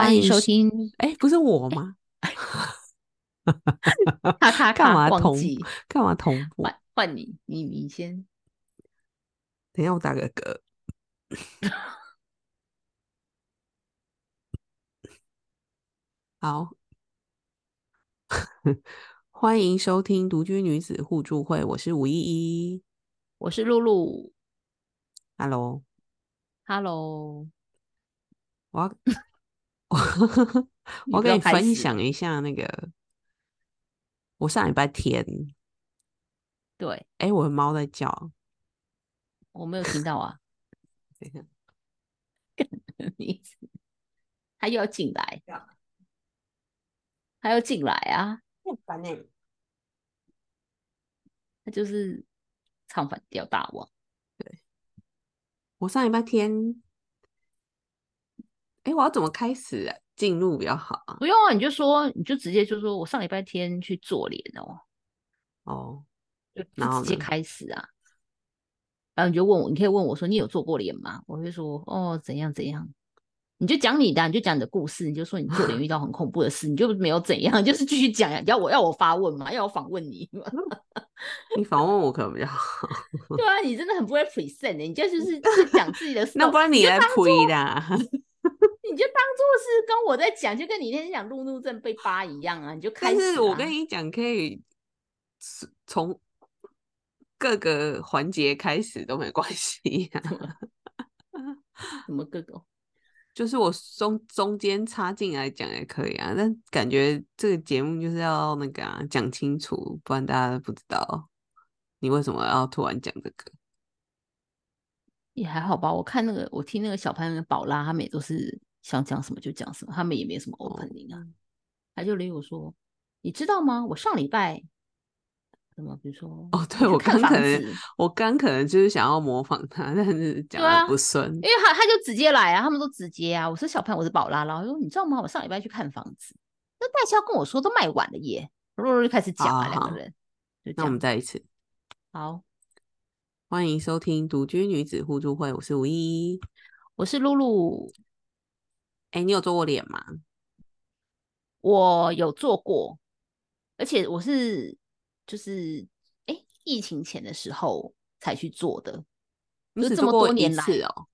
欢迎收听。哎，不是我吗？咔咔 干嘛同干嘛同步？换换你，你你先。等一下，我打个嗝。好，欢迎收听独居女子互助会，我是吴依依。我是露露 Hello，，Hello。我要 我我跟你分享一下那个，我上礼拜天，对哎，我的猫在叫。我没有听到啊，等一下你他又要进来，他要进来啊，很烦哎。他就是唱反调大王。我上礼拜天，哎，我要怎么开始啊进入比较好啊？不用啊，你就说，你就直接就说我上礼拜天去做脸哦，哦，就直接呢开始啊。然后你就问我，你可以问我说你有做过脸吗？我会说哦怎样怎样，你就讲你的啊，你就讲你的故事，你就说你做脸遇到很恐怖的事，你就没有怎样，就是继续讲呀。要我要我发问嘛，要我访问你嘛？你访问我可能比较好，对啊，你真的很不会 present 欸你就 就是就是讲自己的 story，那不然你来推啦。你就当做是跟我在讲，就跟你那天讲路怒症被扒一样啊，你就开但始、啊。是我跟你讲，可以是从各个环节开始都没关系啊。什么各个，就是我中中间插进来讲也可以啊，但感觉这个节目就是要那个啊讲清楚，不然大家都不知道你为什么要突然讲这个。也还好吧。我看那个，我听那个小潘的宝拉，他们也都是想讲什么就讲什么，他们也没什么 opening 啊。他就例如说，你知道吗？我上礼拜什么，比如说哦，对我刚可能，我刚可能就是想要模仿他，但是讲的不顺。因为他他就直接来啊，他们都直接啊。我说小潘，我是宝拉，然后说你知道吗？我上礼拜去看房子，那代销跟我说都卖完了耶，露露就开始讲啊，好好两个人就这那我们样。再一次，好，欢迎收听独居女子互助会，我是吴一。我是露露，哎，你有做过脸吗？我有做过，而且我是就是哎、诶疫情前的时候才去做的，你就这么多年来次哦？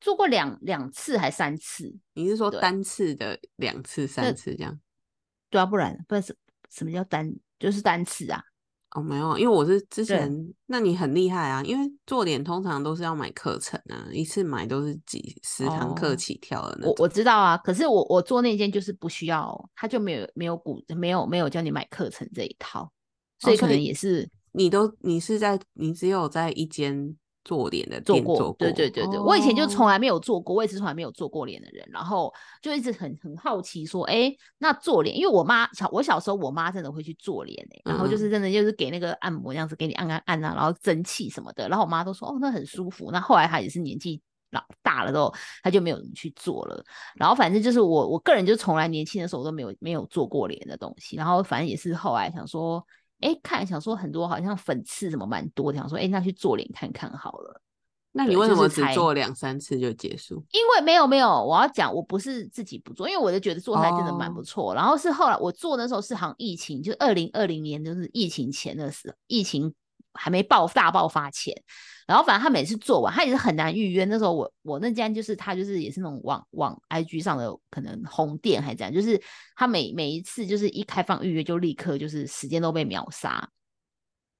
做过两两次还三次，你是说对单次的两次、三次这样？对啊，不然不然什什么叫单就是单次啊？哦，没有啊，因为我是之前，那你很厉害啊，因为做脸通常都是要买课程啊，一次买都是几十堂课哦起跳的那我种。我知道啊，可是我我做那间就是不需要，他就没有没有鼓没有没有叫你买课程这一套，所以可能也是你都你是在你只有在一间做脸的做过，对对对对，我以前就从哦来没有做过，我也是从来没有做过脸的人，然后就一直很很好奇说，哎，那做脸，因为我妈小我小时候我妈真的会去做脸哎、然后就嗯是真的就是给那个按摩这样子给你按按按啊，然后蒸汽什么的，然后我妈都说哦那很舒服，那后来她也是年纪。老大了之后，她就没有人去做了。然后反正就是我我个人就从来年轻的时候都没有没有做过脸的东西。然后反正也是后来想说，哎，看想说很多好像粉刺什么蛮多的，想说哎那去做脸看看好了。那你为什么只做两三次就结束？因为没有没有，我要讲，我不是自己不做，因为我就觉得做出来真的蛮不哦错。然后是后来我做的时候是好像疫情，就二零二零年就是疫情前的时候，疫情还没爆大爆发前。然后反正他每次做完，他也是很难预约。那时候我我那间就是他就是也是那种网网 IG 上的可能红店还是这样，就是他每每一次就是一开放预约就立刻就是时间都被秒杀。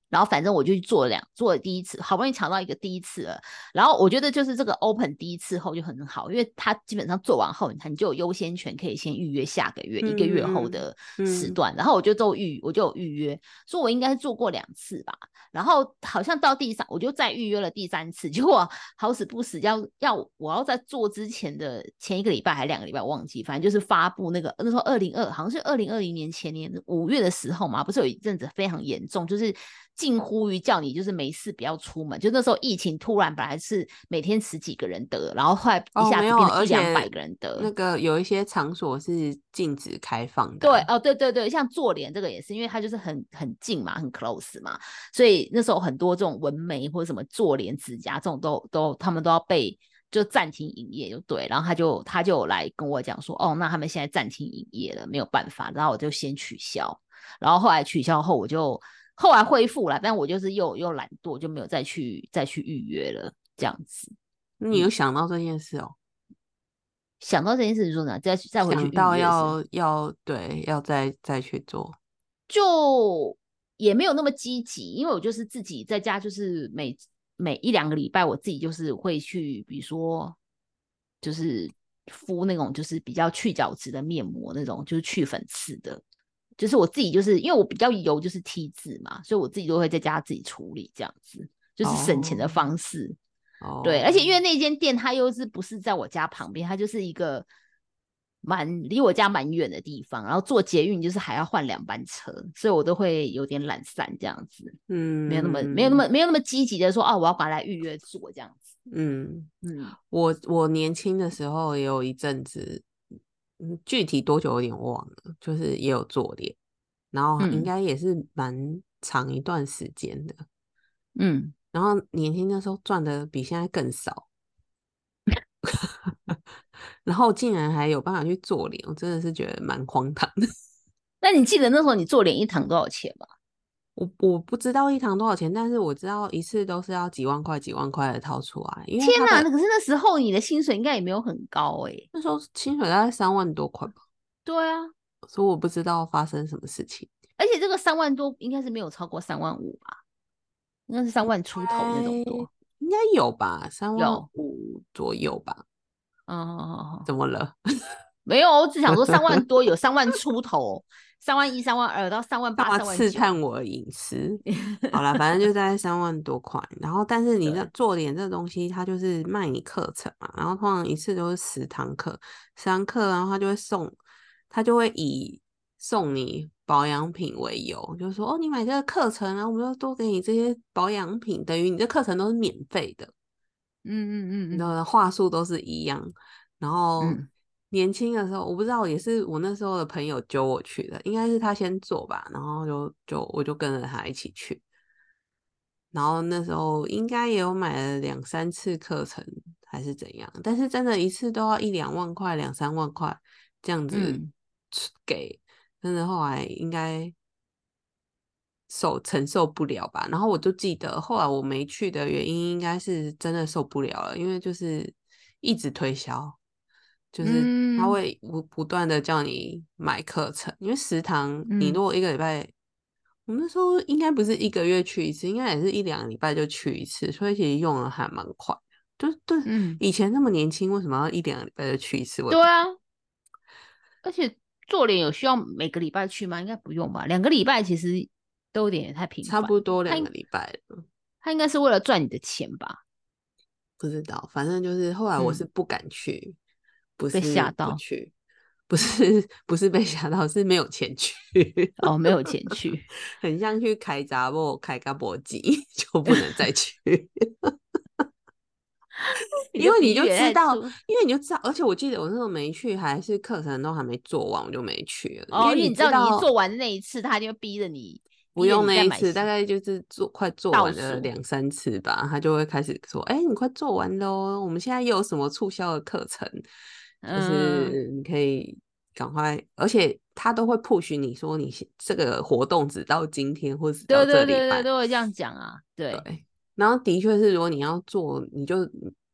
然后反正我就去做了两做了第一次，好不容易抢到一个第一次了。然后我觉得就是这个 open 第一次后就很好，因为它基本上做完后，你看你就有优先权可以先预约下个月、一个月后的时嗯段。然后我就都预我就有预约，所以我应该是做过两次吧。然后好像到第三，我就再预约了第三次，结果好死不死要要我要在做之前的前一个礼拜还两个礼拜我忘记，反正就是发布那个那时候二零二好像是二零二零年前年五月的时候嘛，不是有一阵子非常严重，就是近乎于叫你就是没事不要出门。就那时候疫情突然本来是每天十几个人得，然后后来一下子变成一两百个人得。那个有一些场所是禁止开放的对啊，哦，对对对，像做脸这个也是，因为它就是很很近嘛，很 close 嘛，所以那时候很多这种纹眉或者什么做脸、指甲这种都都他们都要被。就暂停营业，就对。然后他就他就来跟我讲说，哦，那他们现在暂停营业了，没有办法。然后我就先取消。然后后来取消后，我就后来恢复了，但我就是又又懒惰，就没有再去再去预约了。这样子，你有想到这件事哦？想到这件事，你说呢？再再回去想到要要对，要再再去做，就也没有那么积极，因为我就是自己在家，就是每每一两个礼拜，我自己就是会去，比如说就是敷那种就是比较去角质的面膜，那种就是去粉刺的，就是我自己就是因为我比较油，就是 T 字嘛，所以我自己都会在家自己处理，这样子就是省钱的方式。对，而且因为。那间店它又是不是在我家旁边，它就是一个蛮离我家蛮远的地方，然后坐捷运就是还要换两班车，所以我都会有点懒散这样子，嗯，没有那么没有那么没有那么积极的说哦，我要把它预约做这样子，嗯。嗯，我我年轻的时候也有一阵子，嗯，具体多久有点忘了，就是也有做脸，然后应该也是蛮长一段时间的，嗯。然后年轻的时候赚的比现在更少，然后竟然还有办法去做脸，我真的是觉得蛮荒唐的。那你记得那时候你做脸一堂多少钱吗？我我不知道一堂多少钱，但是我知道一次都是要几万块、几万块的掏出来。天哪！可是那时候你的薪水应该也没有很高哎，那时候薪水大概三万多块吧。对啊，所以我不知道发生什么事情。而且这个三万多应该是没有超过三万五吧。应该是三万出头那种多，应该有吧，三万五左右吧。哦，怎么了？没有，我只想说三万多有三万出头，三万一、三万二到三万八、三万刺探我隐私。好了，反正就在三万多块。然后，但是你这做脸这东西，它就是卖你课程嘛。然后通常一次都是十堂课，十堂课，然后他就会送，他就会以送你。保养品为由，就是说哦，你买这个课程，然后我们就多给你这些保养品，等于你这课程都是免费的。嗯嗯嗯，的话术都是一样。然后年轻的时候，我不知道，也是我那时候的朋友揪我去的，应该是他先做吧，然后就就我就跟着他一起去。然后那时候应该也有买了两三次课程，还是怎样？但是真的一次都要一两万块、两三万块这样子给。真的后来应该受承受不了吧，然后我就记得后来我没去的原因，应该是真的受不了了，因为就是一直推销，就是他会不不断的叫你买课程，因为食堂你如果一个礼拜，我们那时候应该不是一个月去一次，应该也是一两个礼拜就去一次，所以其实用的还蛮快，就对，以前那么年轻，为什么要一两个礼拜就去一次？对啊，而且。做脸有需要每个礼拜去吗？应该不用吧。两个礼拜其实都有点太频繁，差不多两个礼拜他应该是为了赚你的钱吧？不知道，反正就是后来我是不敢去，不是被吓到去，不是 不是被吓到，是没有钱去。哦，没有钱去，很像去开闸或开咖波机，就不能再去。因为你就知道，因为你就知道，而且我记得我那时候没去，还是课程都还没做完，我就没去了。哦，因为你知道，你做完那一次，他就逼着你不用那一次，大概就是做快做完了两三次吧，他就会开始说：“哎，你快做完喽，我们现在又有什么促销的课程，就是你可以赶快。”而且他都会 push 你说：“你这个活动只到今天，或者到这礼拜都会这样讲啊。”对。然后的确是，如果你要做，你就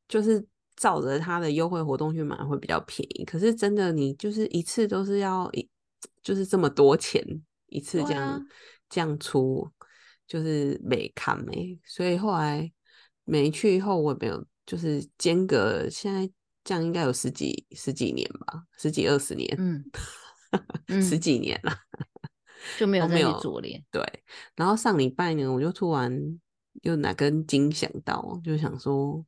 就是照着他的优惠活动去买，会比较便宜。可是真的，你就是一次都是要一，就是这么多钱一次这样这样出，就是没看没。所以后来没去以后，我也没有就是间隔，现在这样应该有十几十几年吧，十几二十年，嗯，十几年了，就没有再去做脸。对，然后上礼拜呢，我就突然。又哪根筋想到，就想说，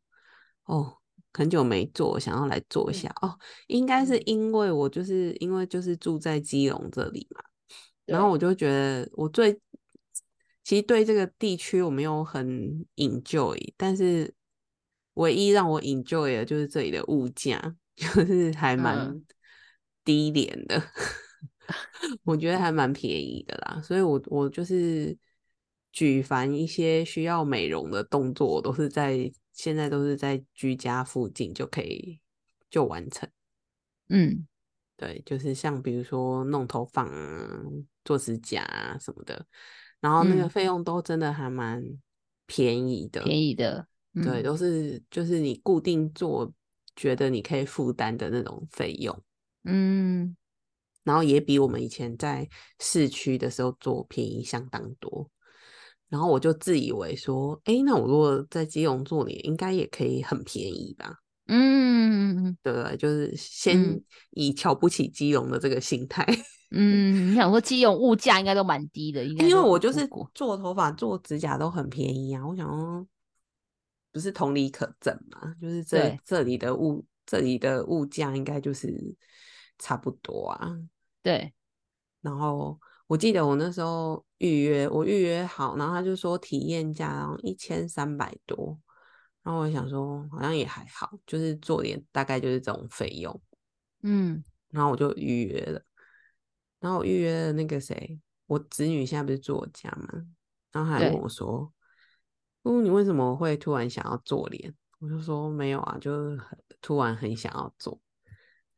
哦，很久没做，想要来做一下哦。应该是因为我就是因为就是住在基隆这里嘛，然后我就觉得我最其实对这个地区我没有很 enjoy，但是唯一让我 enjoy 的就是这里的物价，就是还蛮低廉的，我觉得还蛮便宜的啦，所以我我就是。举凡一些需要美容的动作，我都是在现在都是在居家附近就可以就完成。嗯，对，就是像比如说弄头发啊、做指甲啊什么的，然后那个费用都真的还蛮便宜的，便宜的，对，都是就是你固定做，觉得你可以负担的那种费用，嗯，然后也比我们以前在市区的时候做便宜相当多。然后我就自以为说，哎，那我如果在基隆做脸，应该也可以很便宜吧？嗯，对对，就是先以瞧不起基隆的这个心态。嗯，你想说基隆物价应该都蛮低的，因为我就是做头发、做指甲都很便宜啊。我想说，不是同理可证嘛？就是这这里的物，这里的物价应该就是差不多啊。对，然后。我记得我那时候预约，我预约好，然后他就说体验价然后一千三百多，然后我想说好像也还好，就是做点大概就是这种费用，嗯，然后我就预约了，然后我预约了那个谁，我子女现在不是住我家嘛，然后他还问我说，哦，你为什么会突然想要做脸？我就说没有啊，就是突然很想要做。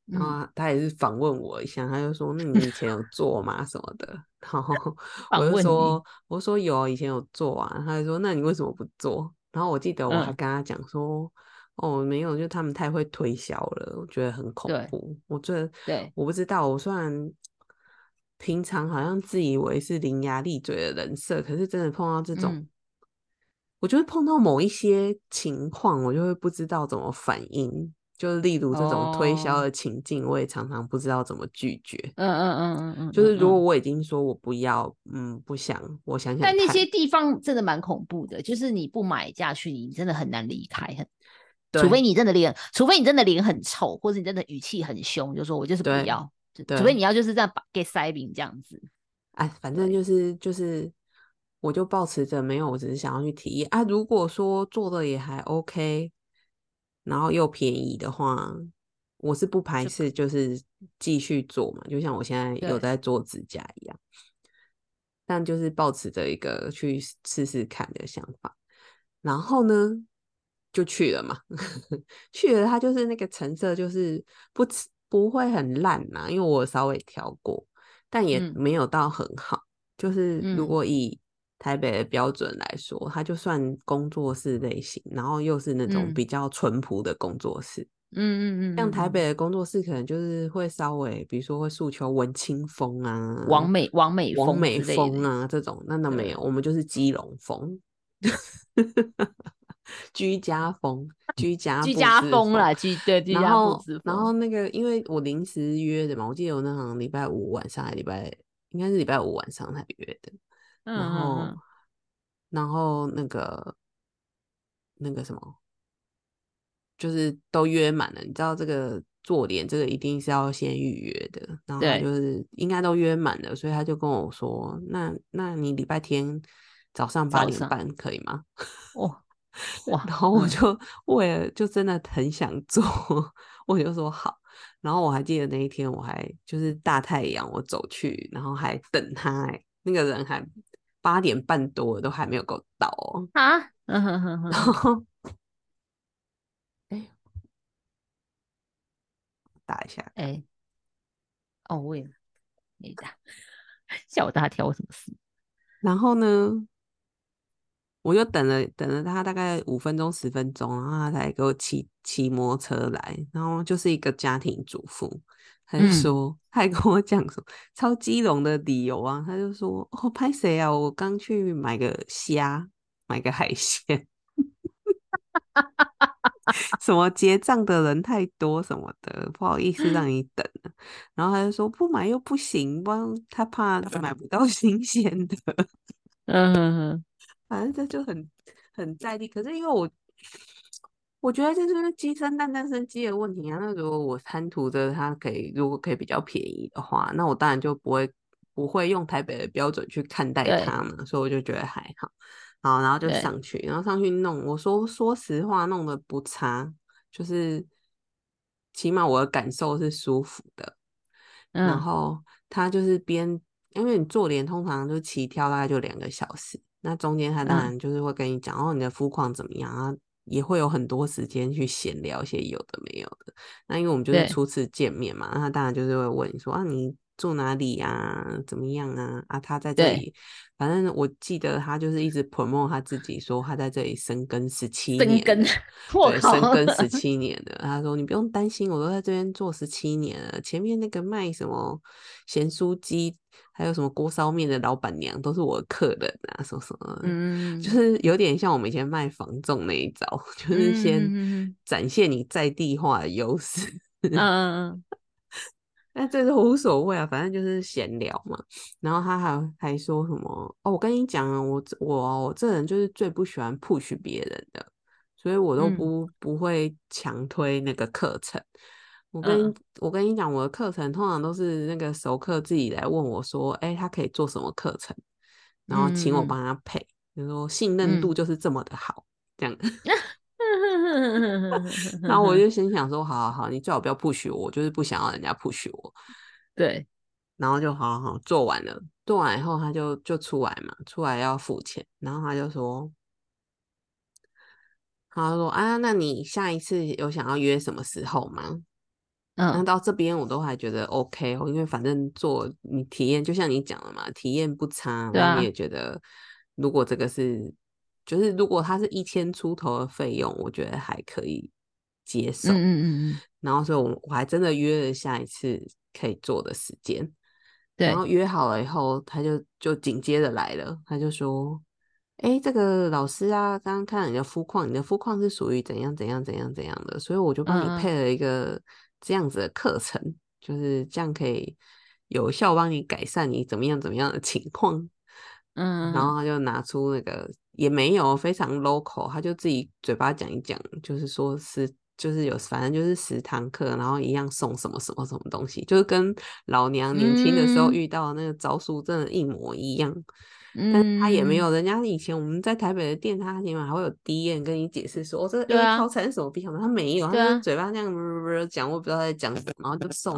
然后他也是访问我一下，他就说：“那你以前有做吗？什么的？”然后 我就说：“我说有，以前有做啊。”他就说：“那你为什么不做？”然后我记得我还跟他讲说：“哦，没有，就他们太会推销了，我觉得很恐怖。我觉得，对，我不知道。我虽然平常好像自以为是伶牙俐嘴的人设，可是真的碰到这种，我就会碰到某一些情况，我就会不知道怎么反应。”就例如这种推销的情境，我也常常不知道怎么拒绝。嗯嗯嗯嗯嗯，就是如果我已经说我不要，嗯，不想，我想想。但那些地方真的蛮恐怖的，就是你不买下去，你真的很难离开。很，除非你真的脸，除非你真的脸很臭，或者你真的语气很凶，就说我就是不要。除非你要就是这样把给塞饼这样子。哎，反正就是就是，我就保持着没有，我只是想要去体验啊。如果说做的也还 OK。然后又便宜的话，我是不排斥，就是继续做嘛，就像我现在有在做指甲一样。但就是保持着一个去试试看的想法，然后呢就去了嘛。去了，它就是那个成色就是不不会很烂呐，因为我稍微调过，但也没有到很好。就是如果以台北的标准来说，它就算工作室类型，然后又是那种比较淳朴的工作室。嗯嗯嗯，像台北的工作室，可能就是会稍微，比如说会诉求文青风啊，王美王美王美风啊这种。那那没有，我们就是基隆风，居家风，居家居家风啦，居对居家布置然后那个，因为我临时约的嘛，我记得我那场礼拜五晚上还礼拜，应该是礼拜五晚上才约的。然后，然后那个那个什么，就是都约满了。你知道这个做脸，这个一定是要先预约的。然后就是应该都约满了，所以他就跟我说：“那那你礼拜天早上八点半可以吗？”哇 哇！然后我就为了就真的很想做，我就说好。然后我还记得那一天，我还就是大太阳，我走去，然后还等他，那个人还。八点半多都还没有够到哦啊，嗯哼哼哼，然后哎，打一下，哎，哦，我也没打，吓我大跳，什么事？然后呢，我就等了等了他大概五分钟十分钟，然后他才给我骑骑摩托车来，然后就是一个家庭主妇。他就说，他还跟我讲说超基隆的理由啊，他就说哦，拍谁啊？我刚去买个虾，买个海鲜，什么结账的人太多什么的，不好意思让你等了。然后他就说不买又不行，不然他怕买不到 新鲜的。嗯，反正这就很很在地，可是因为我。我觉得这是鸡生蛋，蛋生鸡的问题啊。那如果我贪图着它可以，如果可以比较便宜的话，那我当然就不会不会用台北的标准去看待它嘛。所以我就觉得还好，好，然后就上去，然后上去弄。我说说实话，弄得不差，就是起码我的感受是舒服的。然后他就是边，因为你做脸通常就起跳大概就两个小时，那中间他当然就是会跟你讲哦，你的肤况怎么样啊。也会有很多时间去闲聊一些有的没有的。那因为我们就是初次见面嘛，那他当然就是会问你说啊，你住哪里啊？怎么样啊？啊，他在这对里，反正我记得他就是一直 promote 他自己，说他在这里生根十七生根 对，生根十七年的。他说你不用担心，我都在这边做十七年了。前面那个卖什么咸酥鸡，还有什么锅烧面的老板娘，都是我的客人啊，什么什么。嗯，就是有点像我们以前卖房仲那一招，就是嗯先展现你在地化的优势。嗯嗯嗯 但这都无所谓啊，反正就是闲聊嘛。然后他还还说什么哦，我跟你讲啊，我这我我这人就是最不喜欢 push 别人的，所以我都嗯不、不会强推那个课程。我跟我跟你讲，我的课程通常都是那个熟客自己来问我说，哎，他可以做什么课程，然后请我帮他配，就说信任度嗯。就是这么的好，这样。嗯，然后我就 心想说，好好好，你最好不要 push 我，我就是不想要人家 push 我。对，然后就好好好做完了，做完以后他就就出来嘛，出来要付钱，然后他就说，他说啊，那你下一次有想要约什么时候吗？那嗯到这边我都还觉得 OK 哦，因为反正做你体验，就像你讲的嘛，体验不差，我们也觉得如果这个是，就是如果它是一千出头的费用，我觉得还可以接受。嗯嗯然后所以我我还真的约了下一次可以做的时间。对然，后约好了以后，他就就紧接着来了，他就说：“哎，这个老师啊，刚刚看了你的肤况，你的肤况是属于怎样怎样怎样怎样的，所以我就帮你配了一个这样子的课程，就是这样可以有效帮你改善你怎么样怎么样的情况。”嗯，然后他就拿出那个也没有非常 local，他就自己嘴巴讲一讲，就是说是就是有反正就是十堂课，然后一样送什么什么什么东西，就是跟老娘年轻的时候嗯遇到的那个招数真的一模一样。但是他也没嗯，有，人家以前我们在台北的店，他起码还会有 D N 跟你解释说，哦，这个对啊。套餐什么套餐，他没有，他就嘴巴这样讲，我不知道他在讲什么，然后就送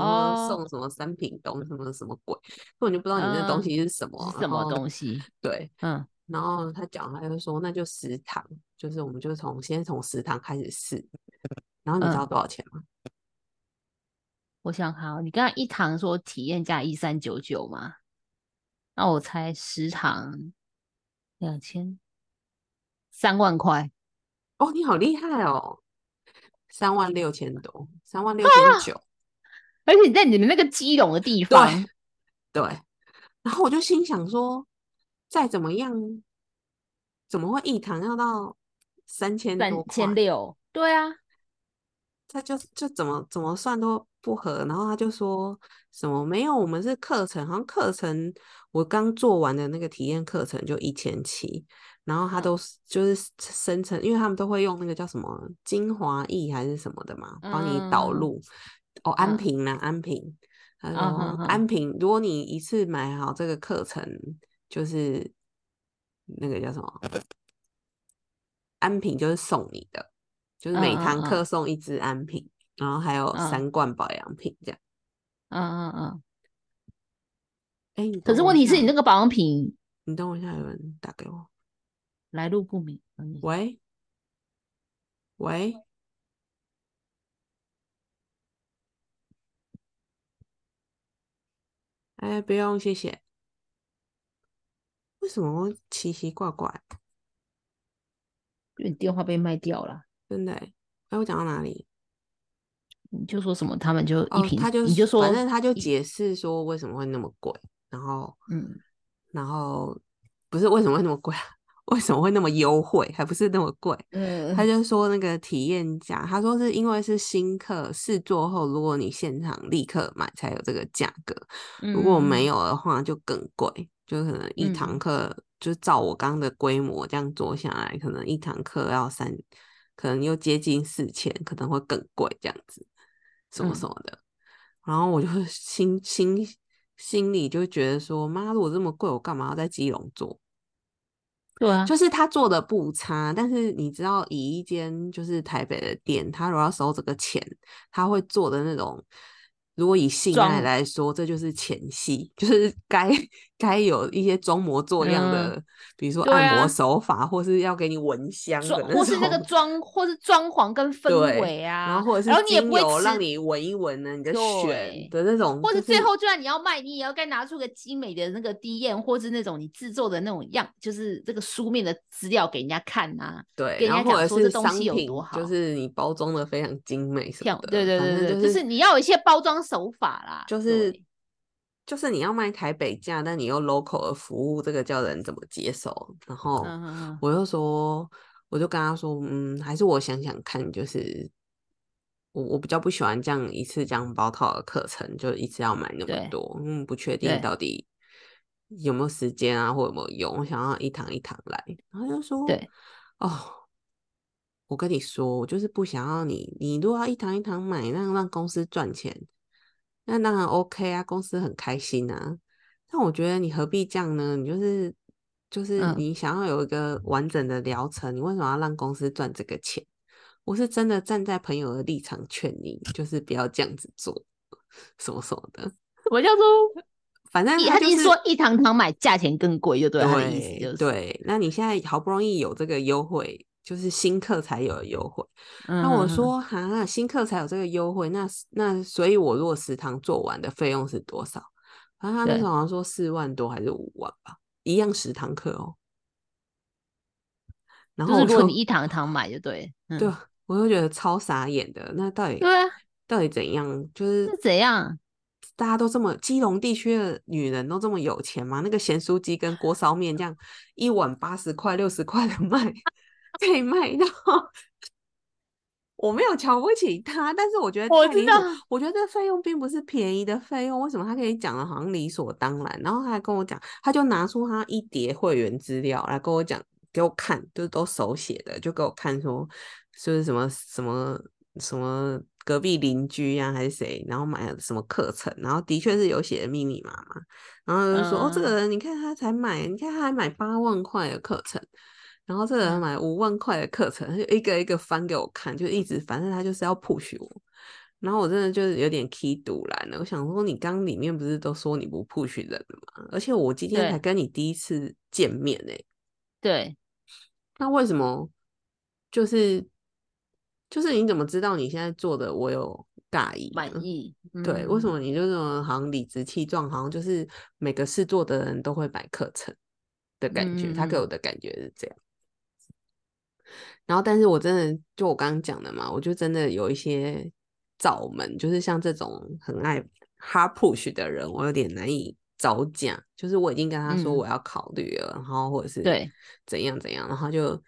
送什么三品东什么什么鬼，根本就不知道你那东嗯西是什么，是什么东西？对，嗯。然后他讲，他就说那就食堂，就是我们就从先从食堂开始试，然后你知道嗯，多少钱吗？我想看哦，你刚刚一堂说体验价一三九九嘛，那我猜十堂两千三万块，哦，你好厉害哦，三万六千多，三万六千九，而且在你们那个基隆的地方，对，然后我就心想说，再怎么样，怎么会一堂要到三千多三？千六，对啊，他就就怎么怎么算都不合，然后他就说什么没有，我们是课程，好像课程我刚做完的那个体验课程就一千七，然后他嗯都就是生成，因为他们都会用那个叫什么精华液还是什么的嘛，帮你导嗯入。哦，安嗯平啦，安瓶，他嗯说安瓶，如果你一次买好这个课程，就是那个叫什么？安瓶就是送你的，就是每堂课嗯送一支安瓶，然后还有嗯三罐保养品这样。嗯嗯嗯。哎，你可是问题是你那个保养品你等我一下，有人打给我。来路不明，嗯喂，喂，哎，不用，谢谢。为什么奇奇怪怪？因为你电话被卖掉了，真的欸？哎，我讲到哪里？你就说什么他们就一哦，瓶，他就你就说反正他就解释说为什么会那么贵，然后嗯然后不是为什么会那么贵啊？为什么会那么优惠？还不是那么贵？他呃就说那个体验价，他说是因为是新客试做后，如果你现场立刻买才有这个价格，如果没有，的话就更贵，就可能一堂嗯课就照我刚刚的规模这样做下来，可能一堂课要三，可能又接近四千，可能会更贵这样子，什么嗯什么的。然后我就心心心里就觉得说，妈，如果这么贵，我干嘛要在基隆做？对啊，就是他做的不差，但是你知道，以一间就是台北的店，他如果要收这个钱，他会做的那种，如果以性爱装来说，这就是前戏，就是该该有一些装模作样的，比如说按摩啊手法，或是要给你闻香或是那个装，或是装潢跟氛围啊，然后或者是然后你也不会精油让吃你闻一闻呢，你的选的那种，或就者最后就算你要卖，你也要该拿出个精美的那个 D N，或是那种你制作的那种样，就是这个书面的资料给人家看啊、对，然后或者家讲说这是商东西有品多好就是你包装的非常精美什么的，对对对对对，就就是你要有一些包装手法啦，就是对就是你要卖台北价，但你又 local 的服务，这个叫人怎么接受？然后我又说，我就跟他说，嗯，还是我想想看，就是我我比较不喜欢这样一次这样包套的课程，就一次要买那么多，嗯，不确定到底有没有时间啊，或有没有用，我想要一堂一堂来。然后他就说，对，哦。我跟你说，我就是不想要你，你如果要一堂一堂买，那让公司赚钱，那当然 OK 啊，公司很开心啊。但我觉得你何必这样呢？你就是就是嗯你想要有一个完整的疗程，你为什么要让公司赚这个钱？我是真的站在朋友的立场劝你，就是不要这样子做，什么什么的。我叫做反正一，他就是他说一堂堂买价钱更贵，就对了他的意思就是，对，那你现在好不容易有这个优惠，就是新客才有的优惠。嗯，那我嗯，说哈，新客才有这个优惠，那那所以，我如果食堂做完的费用是多少？然后他那对时候好像说四万多还是五万吧，一样十堂课哦。然后如果你一堂一堂买就对，嗯，对，我就觉得超傻眼的。那到底对啊，到底怎样？就是是怎样？大家都这么，基隆地区的女人都这么有钱吗？那个咸酥鸡跟锅烧面这样一碗八十块、六十块的卖，可以卖到。我没有瞧不起他，但是我觉得我知道我觉得这费用并不是便宜的费用，为什么他可以讲的好像理所当然？然后他还跟我讲，他就拿出他一叠会员资料来跟我讲，给我看，就是都手写的，就给我看说，就是什么什么什么隔壁邻居呀、还是谁，然后买了什么课程，然后的确是有写的密密麻麻，然后就说、哦，这个嗯人你看他才买，你看他还买八万块的课程。然后这个人嗯买五万块的课程，他就一个一个翻给我看，就一直反正他就是要 push 我。然后我真的就是有点 key 堵拦了。我想说，你刚里面不是都说你不 push 人了吗？而且我今天才跟你第一次见面哎、对，那为什么就是就是你怎么知道你现在做的我有大意？满意，对，为什嗯么你就这么好像理直气壮，好像就是每个事做的人都会买课程的感觉？他给嗯我的感觉是这样。然后，但是我真的就我刚刚讲的嘛，我就真的有一些罩门，就是像这种很爱 hard push 的人，我有点难以招架。就是我已经跟他说嗯我要考虑了，然后或者是对怎样怎样，然后就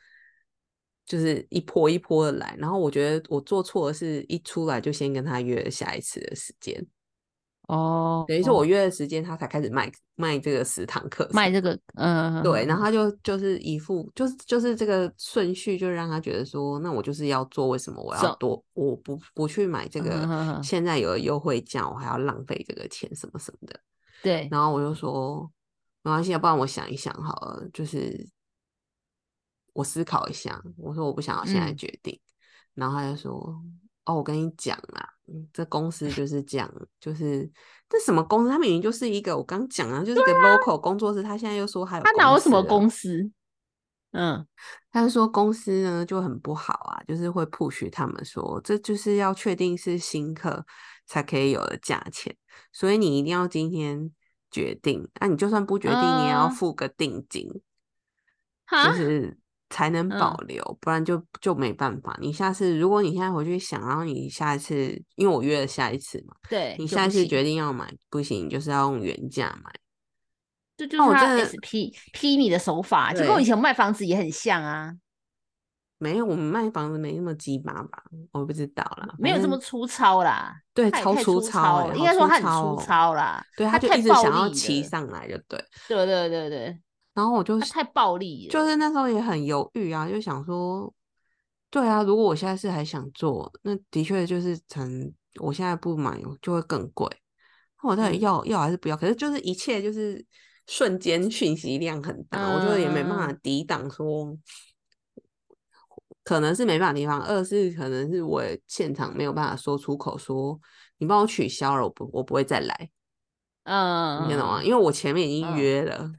就是一波一波的来。然后我觉得我做错的是一出来就先跟他约下一次的时间，哦，等于是我约的时间，他才开始卖卖这个十堂课程。卖这个，嗯，对，然后后他就就是一副就是就是这个顺序，就让他觉得说，那我就是要做，为什么我要多我不不去买这嗯个现在有的优惠价，我还要浪费这个钱什么什么的。对，然后我就说没关系，要不然我想一想好了，就是我思考一下。我说我不想要现在嗯决定，然后他就说哦，我跟你讲啊，嗯这公司就是这样，就是这什么公司？他明明就是一个我刚讲啊，就是一个 local 工作室，他现在又说还有他哪有什么公司？嗯，他就说公司呢就很不好啊，就是会 push 他们说，这就是要确定是新客才可以有的价钱，所以你一定要今天决定。那、你就算不决定，你也要嗯付个定金，哈就，是才能保嗯留，不然就就没办法。你下次如果你现在回去想，然后你下一次，因为我约了下一次嘛，对，你下一次决定要买，不行，你就是要用原价买。这就是他批你的手法，就跟我以前卖房子也很像啊，没有，我们卖房子没那么鸡巴吧？我不知道啦，没有这么粗糙啦，对，超粗粗糙欸，应该说他很粗糙啦，对，他他就一直想要骑上来，就对。对对对对，然后我就他太暴力了，就是那时候也很犹豫啊，就想说，对啊，如果我现在是还想做，那的确就是成，我现在不买就会更贵。那我到底嗯要、要还是不要？可是就是一切就是瞬间讯息量很大，我就也没办法嗯抵挡说。可能是没办法抵挡，二是可能是我现场没有办法说出口说，你帮我取消了，我不我不会再来。嗯，你懂吗？因为我前面已经嗯约了，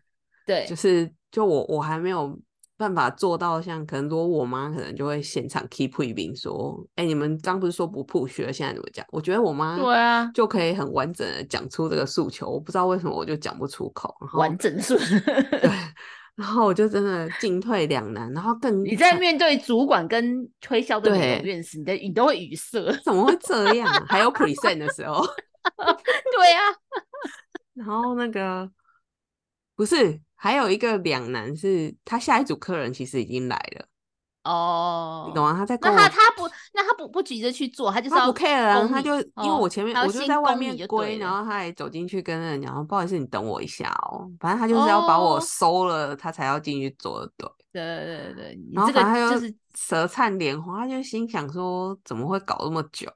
对，就是就我我还没有办法做到像可能如果我妈可能就会现场 keep 一兵说，哎、你们刚不是说不 push 了，现在怎么讲？我觉得我妈对啊，就可以很完整的讲出这个诉求，我不知道为什么我就讲不出口，完整顺。对，然后我就真的进退两难，然后更你在面对主管跟推销的那种对院士，你的你都会语塞。怎么会这样啊？还有 present 的时候，对啊，然后那个不是还有一个两难是，他下一组客人其实已经来了，哦，你懂吗？他在跟那我他他不，那他不不急着去做，他就是要他不 care 啊，他就因为哦我前面我就在外面归，然后他还走进去跟人讲说，不好意思，你等我一下哦。反正他就是要把我哦收了，他才要进去做的，对。对对对对，然后反正他就是舌灿莲花，他就心想说怎么会搞那么久？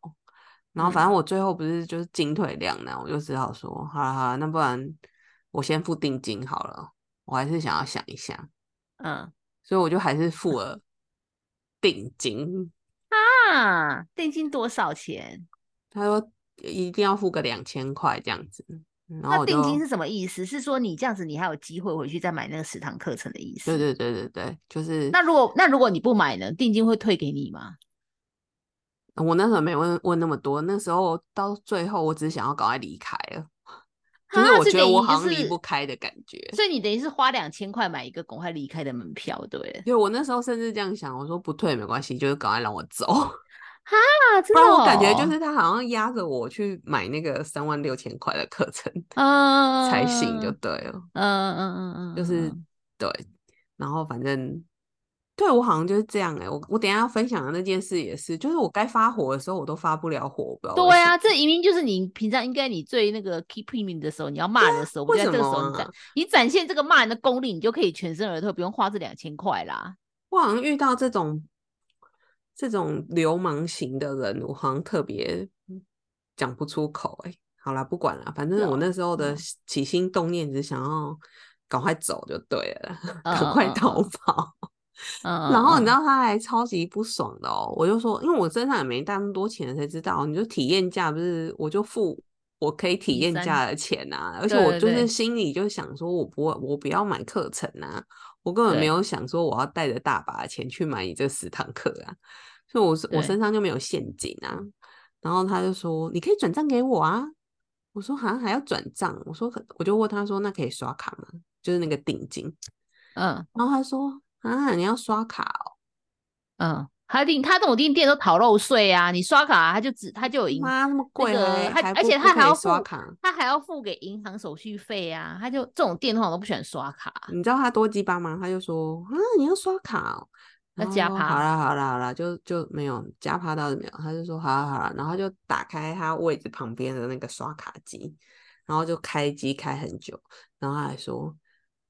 然后嗯反正我最后不是就是进退两难，我就只好说好了好了，那不然我先付定金好了，我还是想要想一下，嗯所以我就还是付了 定金。啊，定金多少钱？他说一定要付个两千块这样子，然后那定金是什么意思？是说你这样子，你还有机会回去再买那个十堂课程的意思？对对对对对，就是那如果那如果你不买呢，定金会退给你吗？我那时候没问问那么多，那时候到最后我只是想要赶快离开了，就是啊我觉得我好像离不开的感觉。所以你等于是花两千块买一个赶快离开的门票，对不对？对，我那时候甚至这样想，我说不退没关系，就是赶快让我走，哈，真的、哦，然我感觉就是他好像压着我去买那个三万六千块的课程嗯才行，就对了，嗯嗯嗯嗯，就是嗯对，然后反正对我好像就是这样哎、我我等一下要分享的那件事也是，就是我该发火的时候我都发不了火，我不知道对啊，什么这明明就是你平常应该你最那个 keep premium 的时候，你要骂人的时候，不为就在这个时候你展你展现这个骂人的功力，你就可以全身而退，不用花这两千块啦。我好像遇到这种这种流氓型的人，我好像特别讲不出口、欸。好啦，不管了，反正我那时候的嗯起心动念只想要赶快走就对了赶快逃跑。嗯，然后你知嗯道他还超级不爽的哦，我就说，因为我身上也没带那么多钱，谁知道，你就体验价不是，我就付我可以体验价的钱啊，而且我就是心里就想说，我不会，我不要买课程啊，我根本没有想说我要带着大把的钱去买你这十堂课啊，所以我是我身上就没有现金啊，然后他就说你可以转账给我啊，我说好像还要转账，我说可我就问他说那可以刷卡吗？就是那个定金，嗯。然后他说啊你要刷卡哦。嗯，他订他这种订店都逃漏税啊，你刷卡他就只他就有银妈那么那贵个他，而且他还要付刷卡，他还要付给银行手续费啊，他就这种店通常都不喜欢刷卡。你知道他多鸡巴吗？他就说啊，你要刷卡哦，要加然后说好趴啦好啦好啦，就就没有加趴倒是没有，他就说好啦好啦，然后他就打开他位置旁边的那个刷卡机，然后就开机开很久，然后他还说，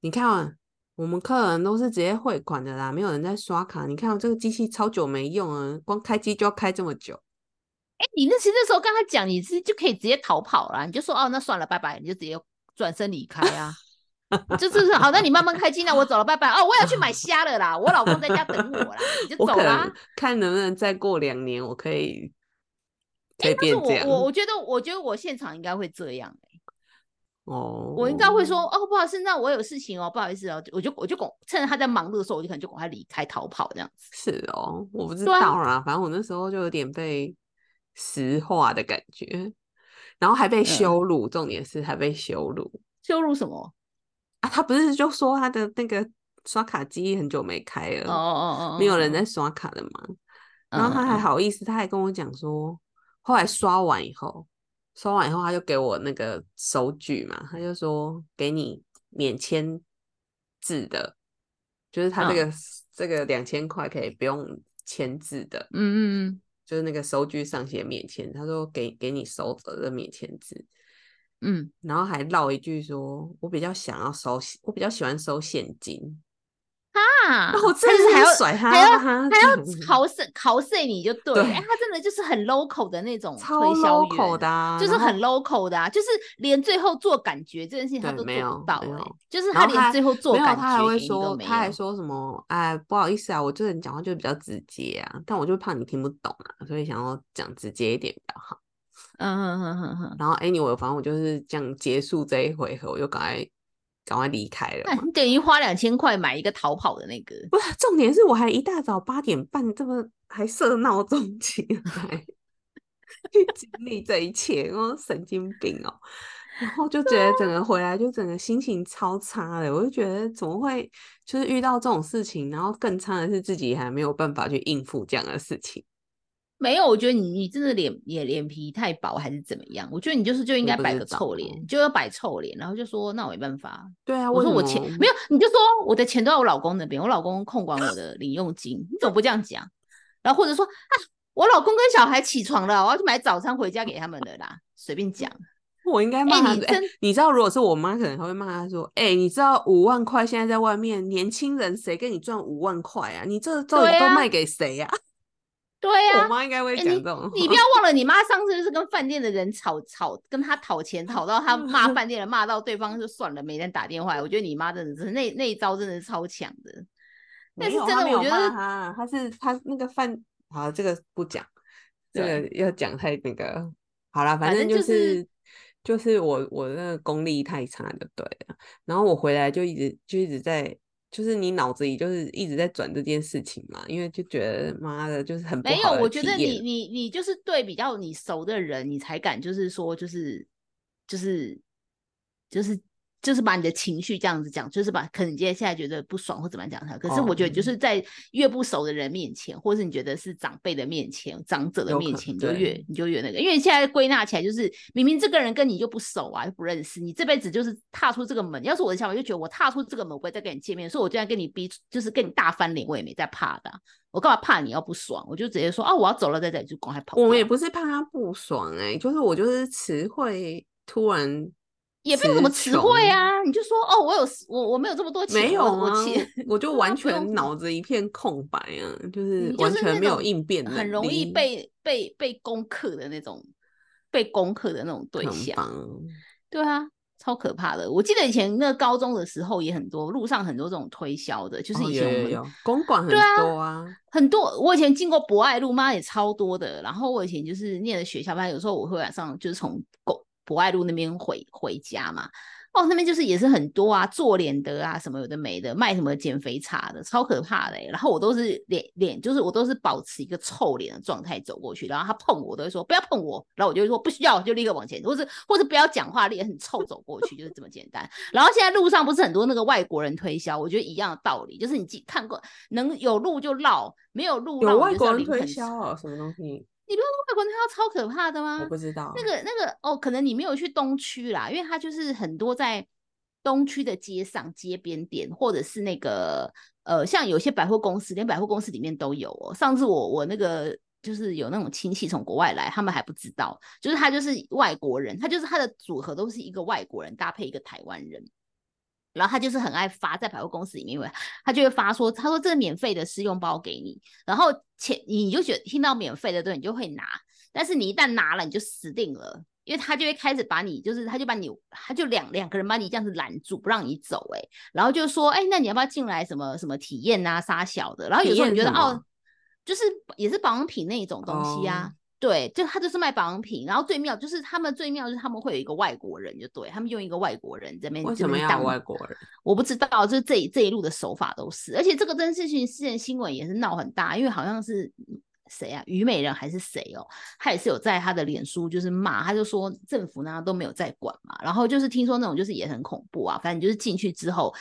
你看啊我们客人都是直接汇款的啦，没有人在刷卡，你看我这个机器超久没用啊，光开机就要开这么久。哎、你那其实那时候跟他讲，你是就可以直接逃跑啦，你就说哦，那算了，拜拜，你就直接转身离开啊。就是好，那你慢慢开机，那我走了，拜拜。哦，我要去买虾了啦，我老公在家等我啦，你就走啦。看能不能再过两年，我可以可哎、以但是。我我我觉得，我觉得我现场应该会这样、欸，哦，我应该会说哦，不好意思，那我有事情哦，不好意思哦，我就我就赶趁着他在忙碌的时候，我就可能就赶快离开逃跑这样子。是哦，我不知道啦，反正我那时候就有点被石化的感觉，然后还被嗯羞辱，重点是还被羞辱羞辱什么？啊！他不是就说他的那个刷卡机很久没开了，哦哦哦哦，没有人哦在刷卡了嘛，嗯然后他还嗯好意思，他还跟我讲说，后来刷完以后，刷完以后他就给我那个收据嘛，他就说给你免签字的，就是他这嗯。个、这个两千块可以不用签字的，嗯嗯就是那个收据上写免签，他说给给你收着的免签字，嗯。然后还唠一句说，我比较想要收，我比较喜欢收现金，嗯啊，他真的是就是还要甩他还要巴还要掌 考试考试你就对了，哎、他真的就是很 local 的那种超推销 local 员的、啊，就是很 local 的啊，就是连最后做感觉这件事情他都没有做不到、就是他连最后做感觉，他还会说，他还说什么？哎，不好意思啊，我这人讲话就比较直接啊，但我就怕你听不懂啊，所以想要讲直接一点比较好。嗯哼哼哼哼，然后 anyway，反正我就是这样结束这一回合，我就赶快赶快离开了。那你等于花两千块买一个逃跑的那个，不是，重点是我还一大早八点半这么还设闹钟 起来去经历这一切，我神经病哦。然后就觉得整个回来就整个心情超差的，我就觉得怎么会就是遇到这种事情，然后更差的是自己还没有办法去应付这样的事情。没有，我觉得你你真的脸脸脸皮太薄还是怎么样？我觉得你就是就应该摆个臭脸，就要摆臭脸，然后就说那我没办法，对啊，我说我钱没有，你就说我的钱都在我老公那边，我老公控管我的零用金，你怎么不这样讲？然后或者说啊，我老公跟小孩起床了，我要去买早餐回家给他们的啦，随便讲。我应该骂他你知道，如果是我妈，可能还会骂他说，哎、你知道五万块现在在外面，年轻人谁给你赚五万块啊？你这到底都卖给谁呀、对呀、我妈应该会讲这种话。你不要忘了，你妈上次就是跟饭店的人吵吵，跟他讨钱，讨到他骂饭店的，骂到对方就算了，没人打电话。我觉得你妈真的是那那一招真的是超强的。但是真的，我觉得他，他是他那个饭，好，这个不讲，这个要讲太那个，好啦，反反正就是就是我我那个功力太差就对了，然后我回来就一直就一直在。就是你脑子里就是一直在转这件事情嘛，因为就觉得妈的，就是很没有，我觉得你你你就是对比较你熟的人，你才敢就是说就是就是就是就是把你的情绪这样子讲，就是把可能你接下来觉得不爽或怎么样讲他。可是我觉得就哦是在越不熟的人面前，或是你觉得是长辈的面前、长者的面前，你就越你就越那个。因为现在归纳起来就是，明明这个人跟你就不熟啊，又不认识，你这辈子就是踏出这个门。要是我的想法，就觉得我踏出这个门，我不会再跟你见面，所以我就算跟你逼，就是跟你大翻脸，我也没在怕的啊、我干嘛怕你要不爽？我就直接说啊，我要走了，在这里就赶快跑。我也不是怕他不爽哎、就是我就是词汇突然也不用什么词汇穷，啊，你就说哦，我有我我没有这么多钱，没有啊钱，我就 完全脑子一片空白啊，就是完全没有种应变能力，很容易被被被攻克的那种，被攻克的那种对象。棒。对啊，超可怕的。我记得以前那个高中的时候也很多，路上很多这种推销的，就是哦以前我们、有公馆很多啊，很多，我以前经过博爱路，妈也超多的。然后我以前就是念的学校班，有时候我会晚上就是从博博爱路那边回回家嘛。哦，那边就是也是很多啊，做脸的啊，什么有的没的，卖什么减肥茶的，超可怕的欸、然后我都是脸脸，就是我都是保持一个臭脸的状态走过去，然后他碰我，我都会说不要碰我，然后我就会说不需要，就立刻往前，或是或是不要讲话，脸很臭走过去，就是这么简单。然后现在路上不是很多那个外国人推销，我觉得一样的道理，就是你己看过能有路就绕，没有路绕就国人推销哦，什么东西你不知道外国人推销超可怕的吗？我不知道。那个那个哦，可能你没有去东区啦，因为它就是很多在东区的街上、街边店，或者是那个呃，像有些百货公司，连百货公司里面都有哦。上次我我那个就是有那种亲戚从国外来，他们还不知道，就是他就是外国人，他就是他的组合都是一个外国人搭配一个台湾人。然后他就是很爱发在百货公司里面，因为他就会发说，他说这个免费的试用包给你，然后前你就觉得听到免费的对，你就会拿，但是你一旦拿了，你就死定了，因为他就会开始把你，就是他就把你，他就两两个人把你这样子拦住，不让你走、欸，然后就说，哎、那你要不要进来什么什么体验啊，杀小的，然后有时候你觉得哦，就是也是保养品那一种东西啊。哦对，就他就是卖保养品，然后最妙就是他们最妙就是他们会有一个外国人，就对他们用一个外国人这边为什么要外国人？我不知道，就是这一这一路的手法都是，而且这个真事情，之前新闻也是闹很大，因为好像是嗯谁啊，虞美人还是谁哦，他也是有在他的脸书就是骂，他就说政府呢都没有在管嘛，然后就是听说那种就是也很恐怖啊，反正就是进去之后。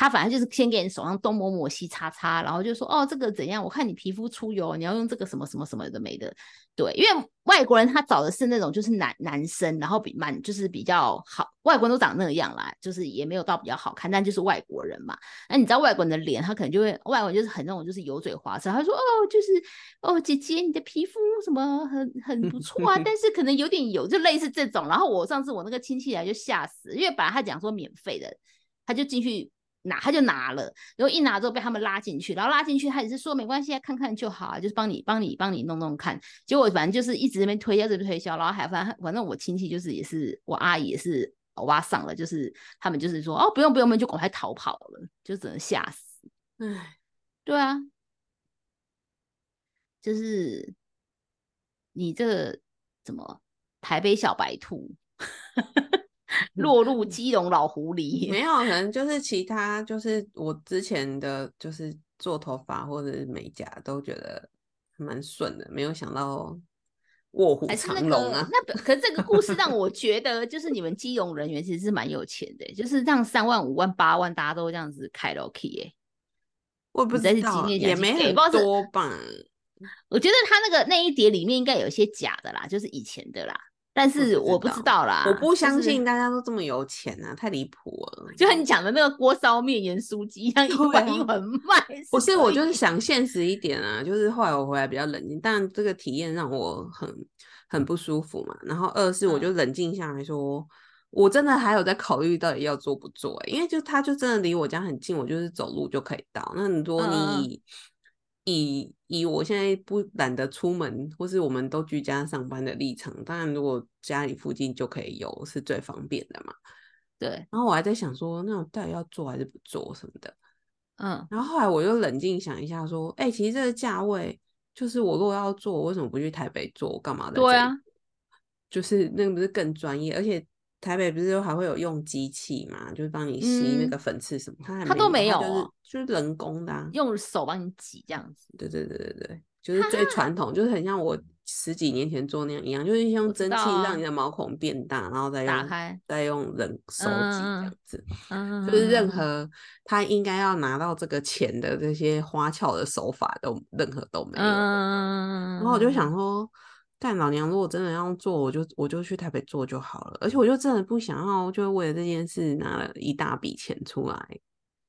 他反正就是先给你手上东抹抹西擦擦，然后就说哦这个怎样？我看你皮肤出油，你要用这个什么什么什么的没的。对，因为外国人他找的是那种就是男男生，然后比蛮就是比较好，外国人都长那样啦，就是也没有到比较好看，但就是外国人嘛。那你知道外国人的脸，他可能就会外国人就是很那种就是油嘴滑舌，他说哦就是哦姐姐你的皮肤什么很很不错啊，但是可能有点油，就类似这种。然后我上次我那个亲戚来就吓死，因为本来他讲说免费的，他就进去。拿他就拿了，然后一拿之后被他们拉进去，然后拉进去他也是说没关系啊，看看就好啊，就是帮你帮你帮你弄弄看。结果反正就是一直在那边推销这边推销，然后还反正反正我亲戚就是也是我阿姨也是欧巴上了，就是他们就是说哦不用不用，我们就赶快逃跑了，就只能吓死。唉，对啊，就是你这个怎么台北小白兔，落入基隆老狐狸。没 有，可能就是其他，就是我之前的就是做头发或者是美甲都觉得蛮顺的，没有想到卧虎藏龙啊。个那可是这个故事让我觉得，就是你们基隆人员其实是蛮有钱的，就是让三万、五万、八万，大家都这样子开了 K 耶。我也不知道，也没很多吧。我觉得他那个那一叠里面应该有一些假的啦，就是以前的啦，但是我不知道啦，我不相信大家都这么有钱啊，太离谱了。就像你讲的那个锅烧面盐酥鸡一样，一对碗啊一碗卖。不是，我就是想现实一点啊，就是后来我回来比较冷静，但这个体验让我很很不舒服嘛。然后二是我嗯就冷静下来说，我真的还有在考虑到底要做不做、欸，因为就它就真的离我家很近，我就是走路就可以到。那你说你以以以我现在不懒得出门，或是我们都居家上班的立场，当然如果家里附近就可以有是最方便的嘛。对，然后我还在想说，那我到底要做还是不做什么的。嗯，然后后来我又冷静想一下，说，哎、其实这个价位，就是我如果要做，我为什么不去台北做？我干嘛的对啊，就是那个不是更专业，而且台北不是还会有用机器嘛，就是帮你吸那嗯个粉刺什么，它还它都没没它就是就是人工的、啊。用手帮你挤这样子。对对对对对，就是最传统，就是很像我十几年前做那样一样，就是用蒸汽让你的毛孔变大，然后再用打开再用人手挤这样子。嗯，就是任嗯何他应该要拿到这个钱的这些花俏的手法都任何都没有。嗯，然后我就想说，干老娘如果真的要做，我就我就去台北做就好了。而且我就真的不想要，就为了这件事拿了一大笔钱出来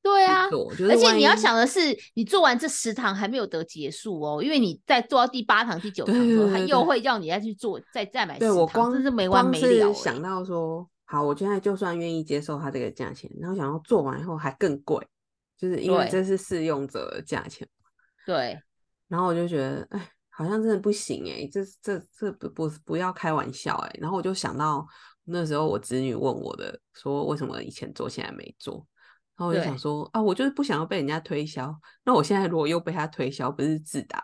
对啊，就是而且你要想的是，你做完这十堂还没有得结束哦，因为你在做到第八堂、第九堂之后，他又会叫你再去做，再再买十堂，对我光真是没完没了、想到说，好，我现在就算愿意接受他这个价钱，然后想要做完以后还更贵，就是因为这是试用者的价钱。对，然后我就觉得，哎，好像真的不行哎，这这这不不不要开玩笑哎。然后我就想到那时候我侄女问我的，说为什么以前做现在没做。然后我就想说啊，我就是不想要被人家推销。那我现在如果又被他推销，不是自打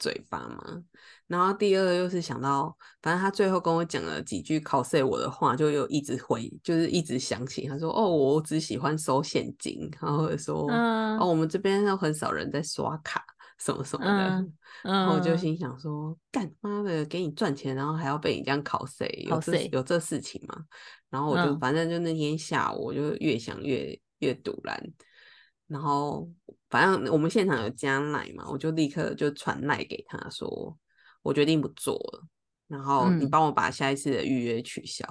嘴巴吗？然后第二又是想到，反正他最后跟我讲了几句 cos 我的话，就又一直回，就是一直想起。他说：“哦，我只喜欢收现金。”然后说：“嗯哦，我们这边又很少人在刷卡，什么什么的。嗯然后我就嗯心想说：“干妈的，给你赚钱，然后还要被你这样 cos，有这有这事情吗？”然后我就、嗯反正就那天下午，我就越想越越堵然。然后反正我们现场有加奶嘛，我就立刻就传赖给他说，我决定不做了。然后你嗯帮我把下一次的预约取消，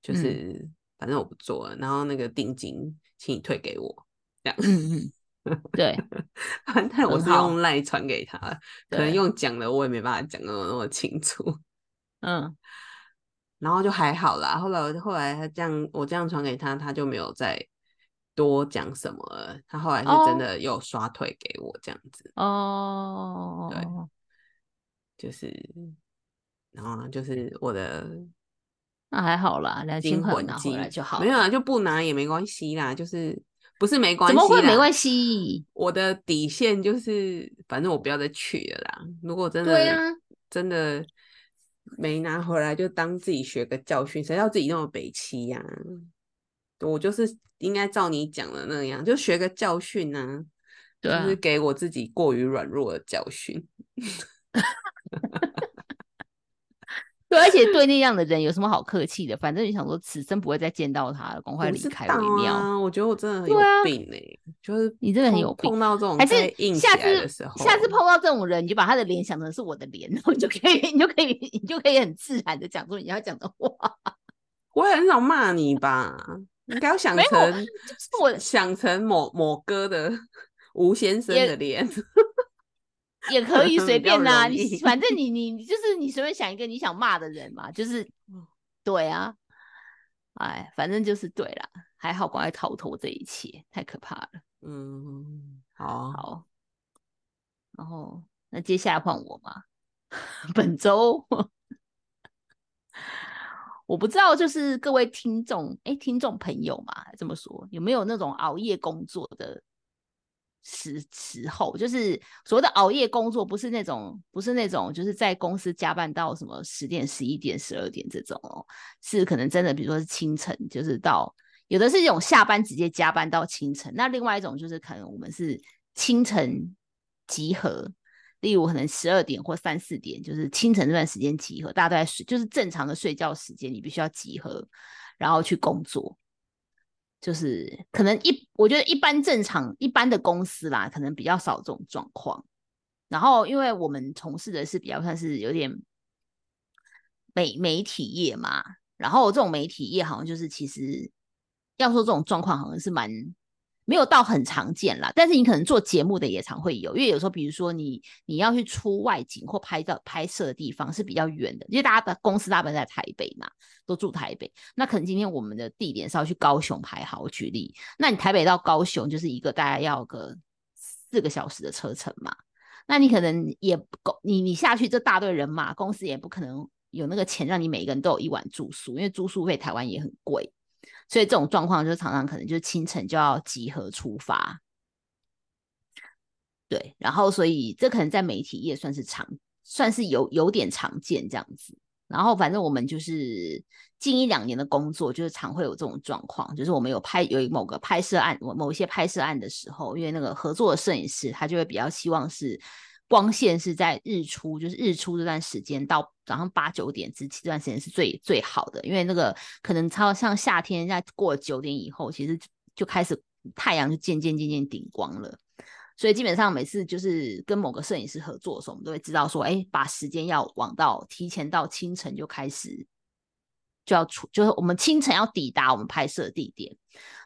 就嗯是反正我不做了。然后那个定金请你退给我，这样。对，反正我是用赖传给他的，可能用讲的我也没办法讲的那么清楚。嗯然后就还好啦。后来后来他这样，我这样传给他，他就没有再多讲什么了。他后来是真哦的又刷退给我这样子，哦，对就是，然后就是我的那还好啦，两千金块拿魂机回来就好。没有啊，就不拿也没关系啦，就是不是没关系怎么会没关系？我的底线就是，反正我不要再去了啦。如果真的、对啊真的没拿回来，就当自己学个教训。谁要自己那么北欺呀、我就是应该照你讲的那样，就学个教训啊，对啊就是给我自己过于软弱的教训。对，而且对那样的人有什么好客气的？反正你想说此生不会再见到他了，赶快离开道为妙。啊，我觉得我真的很有病哎、就是你真的很有病碰到这种还是下次下次碰到这种人，你就把他的脸想成是我的脸，然 后你就可以，你就可以，你就可以很自然的讲出你要讲的话。我也很少骂你吧？应该要想成就是我想成某某哥的 吴先生的脸，也可以 随便啦、容易。你反正你 你你就是你随便想一个你想骂的人嘛，就是嗯对啊，哎，反正就是对啦，还好赶快逃脱这一切，太可怕了。嗯，好，好，然后那接下来换我嘛，本周。我不知道，就是各位听众，哎，听众朋友嘛，这么说有没有那种熬夜工作的，时时候，就是所谓的熬夜工作，不是那种不是那种就是在公司加班到什么十点、十一点、十二点这种哦，是可能真的，比如说是清晨，就是到有的是一种下班直接加班到清晨，那另外一种就是可能我们是清晨集合，例如可能十二点或三四点，就是清晨这段时间集合，大家都在睡，就是正常的睡觉时间，你必须要集合，然后去工作。就是可能一，我觉得一般正常一般的公司啦，可能比较少这种状况。然后，因为我们从事的是比较算是有点媒媒体业嘛，然后这种媒体业好像就是其实要说这种状况，好像是蛮。没有到很常见啦，但是你可能做节目的也常会有，因为有时候比如说你你要去出外景或拍照拍摄的地方是比较远的，因为大家的公司大部分在台北嘛，都住台北，那可能今天我们的地点是要去高雄拍，好，举例，那你台北到高雄就是一个大概要个四个小时的车程嘛，那你可能也够，你你下去这大队人马，公司也不可能有那个钱让你每个人都有一晚住宿，因为住宿费台湾也很贵。所以这种状况就常常可能就是清晨就要集合出发，对，然后所以这可能在媒体业算是常，算是有有点常见这样子。然后反正我们就是近一两年的工作，就是常会有这种状况，就是我们有拍有某个拍摄案，某一些拍摄案的时候，因为那个合作的摄影师他就会比较希望是。光线是在日出，就是日出这段时间到早上八九点之前这段时间是最最好的，因为那个可能超像夏天，在过九点以后，其实就开始太阳就渐渐渐渐顶光了。所以基本上每次就是跟某个摄影师合作的时候，我们都会知道说，哎，把时间要往到提前到清晨就开始。就要出，就是我们清晨要抵达我们拍摄地点。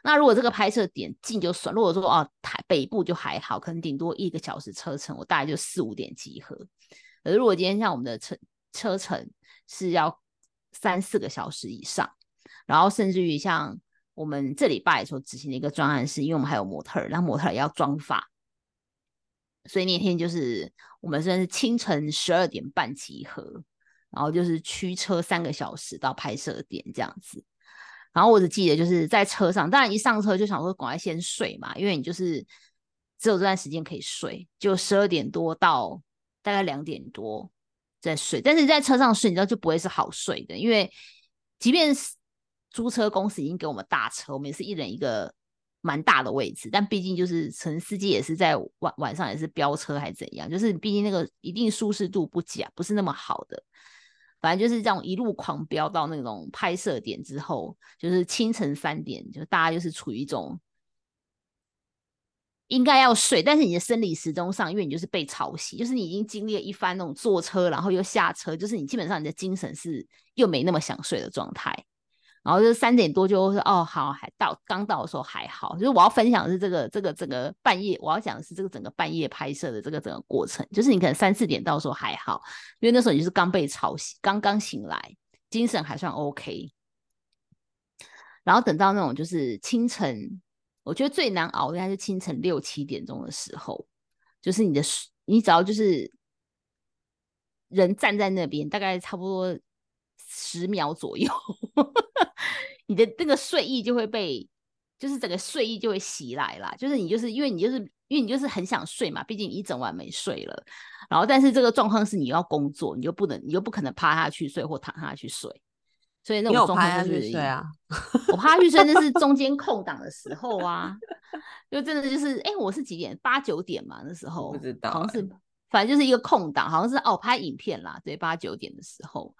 那如果这个拍摄点近就算，如果说哦台北部就还好，可能顶多一个小时车程，我大概就四五点集合。而如果今天像我们的车车程是要三四个小时以上，然后甚至于像我们这礼拜所执行的一个专案，是因为我们还有模特，然后模特也要妆发，所以那天就是我们算是清晨十二点半集合。然后就是驱车三个小时到拍摄点这样子，然后我只记得就是在车上，当然一上车就想说赶快先睡嘛，因为你就是只有这段时间可以睡，就十二点多到大概两点多再睡。但是在车上睡，你知道就不会是好睡的，因为即便是租车公司已经给我们大车，我们也是一人一个蛮大的位置，但毕竟就是乘司机也是在晚晚上也是飙车还是怎样，就是毕竟那个一定舒适度不假，不是那么好的。反正就是这种一路狂飙到那种拍摄点之后，就是清晨三点，就大家就是处于一种应该要睡，但是你的生理时钟上，因为你就是被吵醒，就是你已经经历了一番那种坐车，然后又下车，就是你基本上你的精神是又没那么想睡的状态。然后就三点多就说哦好还到刚到的时候还好，就是我要分享的是这个这个整个半夜我要讲的是这个整个半夜拍摄的这个整个过程，就是你可能三四点到时候还好，因为那时候你就是刚被吵醒，刚刚醒来，精神还算 OK。然后等到那种就是清晨，我觉得最难熬应该是清晨六七点钟的时候，就是你的你只要就是人站在那边，大概差不多十秒左右。你的那个睡意就会被，就是整个睡意就会袭来啦。就是你就是因为你就是因为你就是很想睡嘛，毕竟你一整晚没睡了。然后，但是这个状况是你要工作，你就不能，你就不可能趴下去睡或躺下去睡。所以那种状况就是，我趴下去睡那是中间空档的时候啊，就真的就是，哎，我是几点？八九点嘛，那时候不知道，好像是，反正就是一个空档，好像是哦，拍影片啦，对，八九点的时候。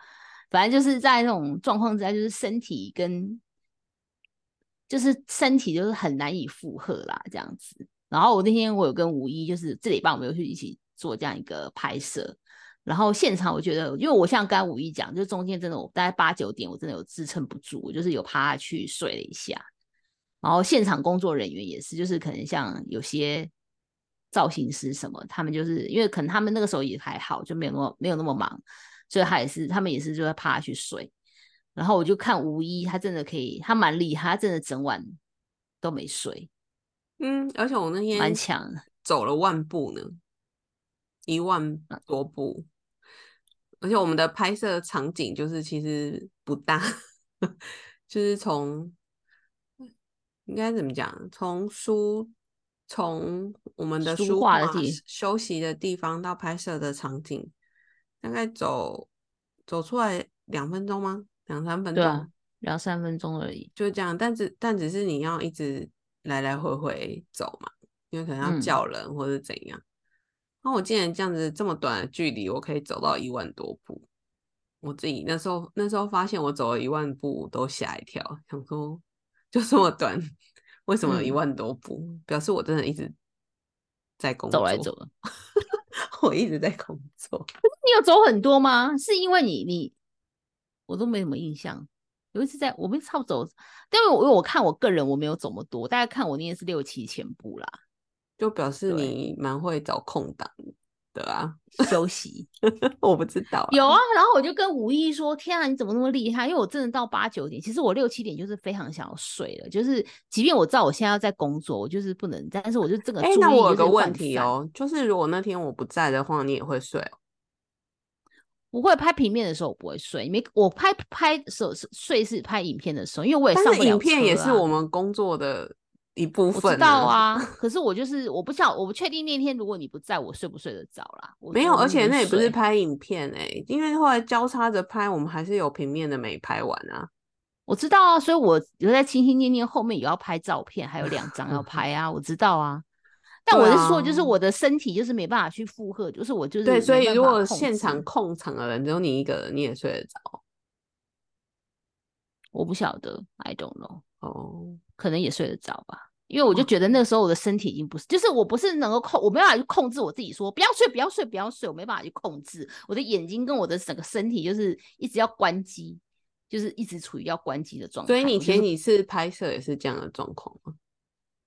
反正就是在那种状况之下，就是身体跟就是身体就是很难以负荷啦，这样子。然后我那天我有跟吴一，就是这礼拜我们有去一起做这样一个拍摄。然后现场我觉得，因为我像刚吴一讲，就中间真的我大概八九点，我真的有支撑不住，我就是有趴下去睡了一下。然后现场工作人员也是，就是可能像有些造型师什么，他们就是因为可能他们那个时候也还好，就没有那么没有那么忙。所以他也是，他们也是就在趴下去睡，然后我就看吴一，他真的可以，他蛮厉害，他真的整晚都没睡。嗯，而且我那天蛮强，走了万步呢，一万多步。而且我们的拍摄场景就是其实不大，就是从应该怎么讲，从书从我们的书书画画的地休息的地方到拍摄的场景，大概走走出来两分钟吗？两三分钟，对啊，两三分钟而已。就这样。但只但只是你要一直来来回回走嘛，因为可能要嗯叫人或者怎样。那我竟然这样子这么短的距离，我可以走到一万多步。我自己那时候那时候发现我走了一万步都吓一跳，想说就这么短，为什么有一嗯万多步？表示我真的一直在工作，走来走，了。我一直在工作。你有走很多吗？是因为你你我都没什么印象。有一次在我们差不多走，但我因为我看我个人我没有走那么多，大概看我那天是六七千步啦，就表示你蛮会找空档的啊，休息。我不知道啊，有啊，然后我就跟吴一说：“天啊，你怎么那么厉害？”因为我真的到八九点，其实我六七点就是非常想要睡了，就是即便我知道我现在要在工作，我就是不能，但是我就这个哎、注意那我有个问题，哦，就是如果那天我不在的话，你也会睡哦？不会拍平面的时候我不会睡，没我拍拍的时候是睡是拍影片的时候，因为我也上不了片也是我们工作的一部我分、知道，啊，可是我就是我不晓我不确定那天如果你不在我睡不睡得着啦。没有，而且那也不是拍影片哎、因为后来交叉着拍，我们还是有平面的没拍完啊。我知道啊，所以我有在心心念念后面也要拍照片，还有两张要 拍啊，我知道啊。但我是说，就是啊我的身体就是没办法去负荷，就是我就是对，所以如果现场控场的人只有你一个人，你也睡得着我不晓得，I don't know，哦。可能也睡得着吧。因为我就觉得那时候我的身体已经不是，就是我不是能够控，我没办法去控制我自己说不要睡，不要睡，不要睡，我没办法去控制我的眼睛跟我的整个身体，就是一直要关机，就是一直处于要关机的状态。所以你前几次拍摄也是这样的状况吗？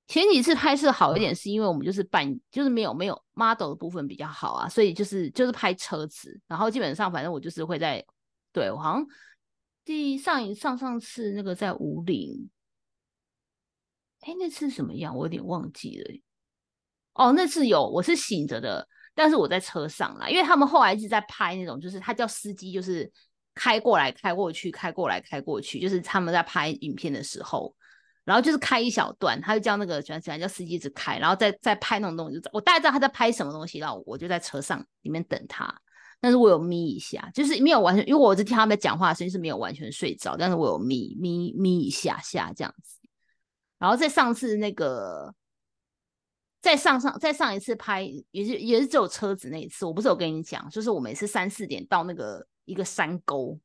前几次拍摄好一点，是因为我们就是半就是没有没有 model 的部分比较好啊，所以就是就是拍车子，然后基本上反正我就是会在对我好像第上一上上次那个在五岭，哎那次什么样我有点忘记了。哦，那次有我是醒着的，但是我在车上啦，因为他们后来一直在拍那种，就是他叫司机就是开过来开过去，开过来开过去，就是他们在拍影片的时候。然后就是开一小段，他就叫那个喜欢喜欢叫司机一直开，然后再再拍那种东西，我大概知道他在拍什么东西，然后我就在车上里面等他。但是我有眯一下，就是没有完全，因为我是听他们讲话的声音是没有完全睡着，但是我有眯眯眯一下下这样子。然后在上次那个，在上上在上一次拍，也是也是只有车子那一次，我不是有跟你讲，就是我每次三四点到那个一个山沟，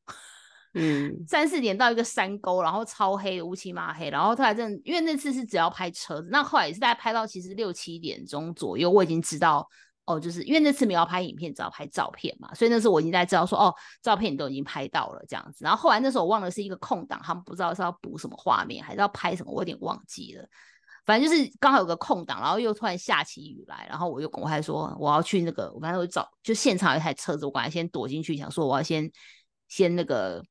嗯，三四点到一个山沟，然后超黑的乌漆嘛黑，然后后来真的，因为那次是只要拍车子，那后来也是大概拍到其实六七点钟左右，我已经知道哦，就是因为那次没有拍影片，只要拍照片嘛，所以那时候我已经在知道说哦，照片你都已经拍到了这样子。然后后来那时候我忘了是一个空档，他们不知道是要补什么画面，还是要拍什么，我有点忘记了。反正就是刚好有个空档，然后又突然下起雨来，然后我就赶快说我要去那个，我反正我找就现场有一台车子，我赶快先躲进去，想说我要先先那个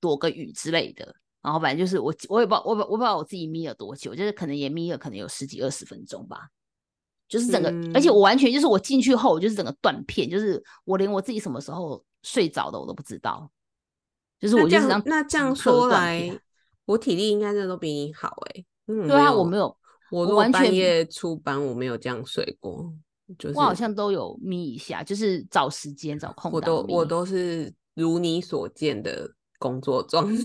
躲个雨之类的。然后反正就是我我也不知道我不我不知道我自己眯了多久，就是可能也眯了可能有十几二十分钟吧。就是整个，而且嗯我完全就是我进去后，我就是整个断片，就是我连我自己什么时候睡着的我都不知道。就是我就是样那这样说来，我体力应该真的都比你好哎、嗯，对啊，我没有，我完全半夜出班，我没有这样睡过，就是我好像都有眯一下，就是找时间找空我都我都是如你所见的工作状态。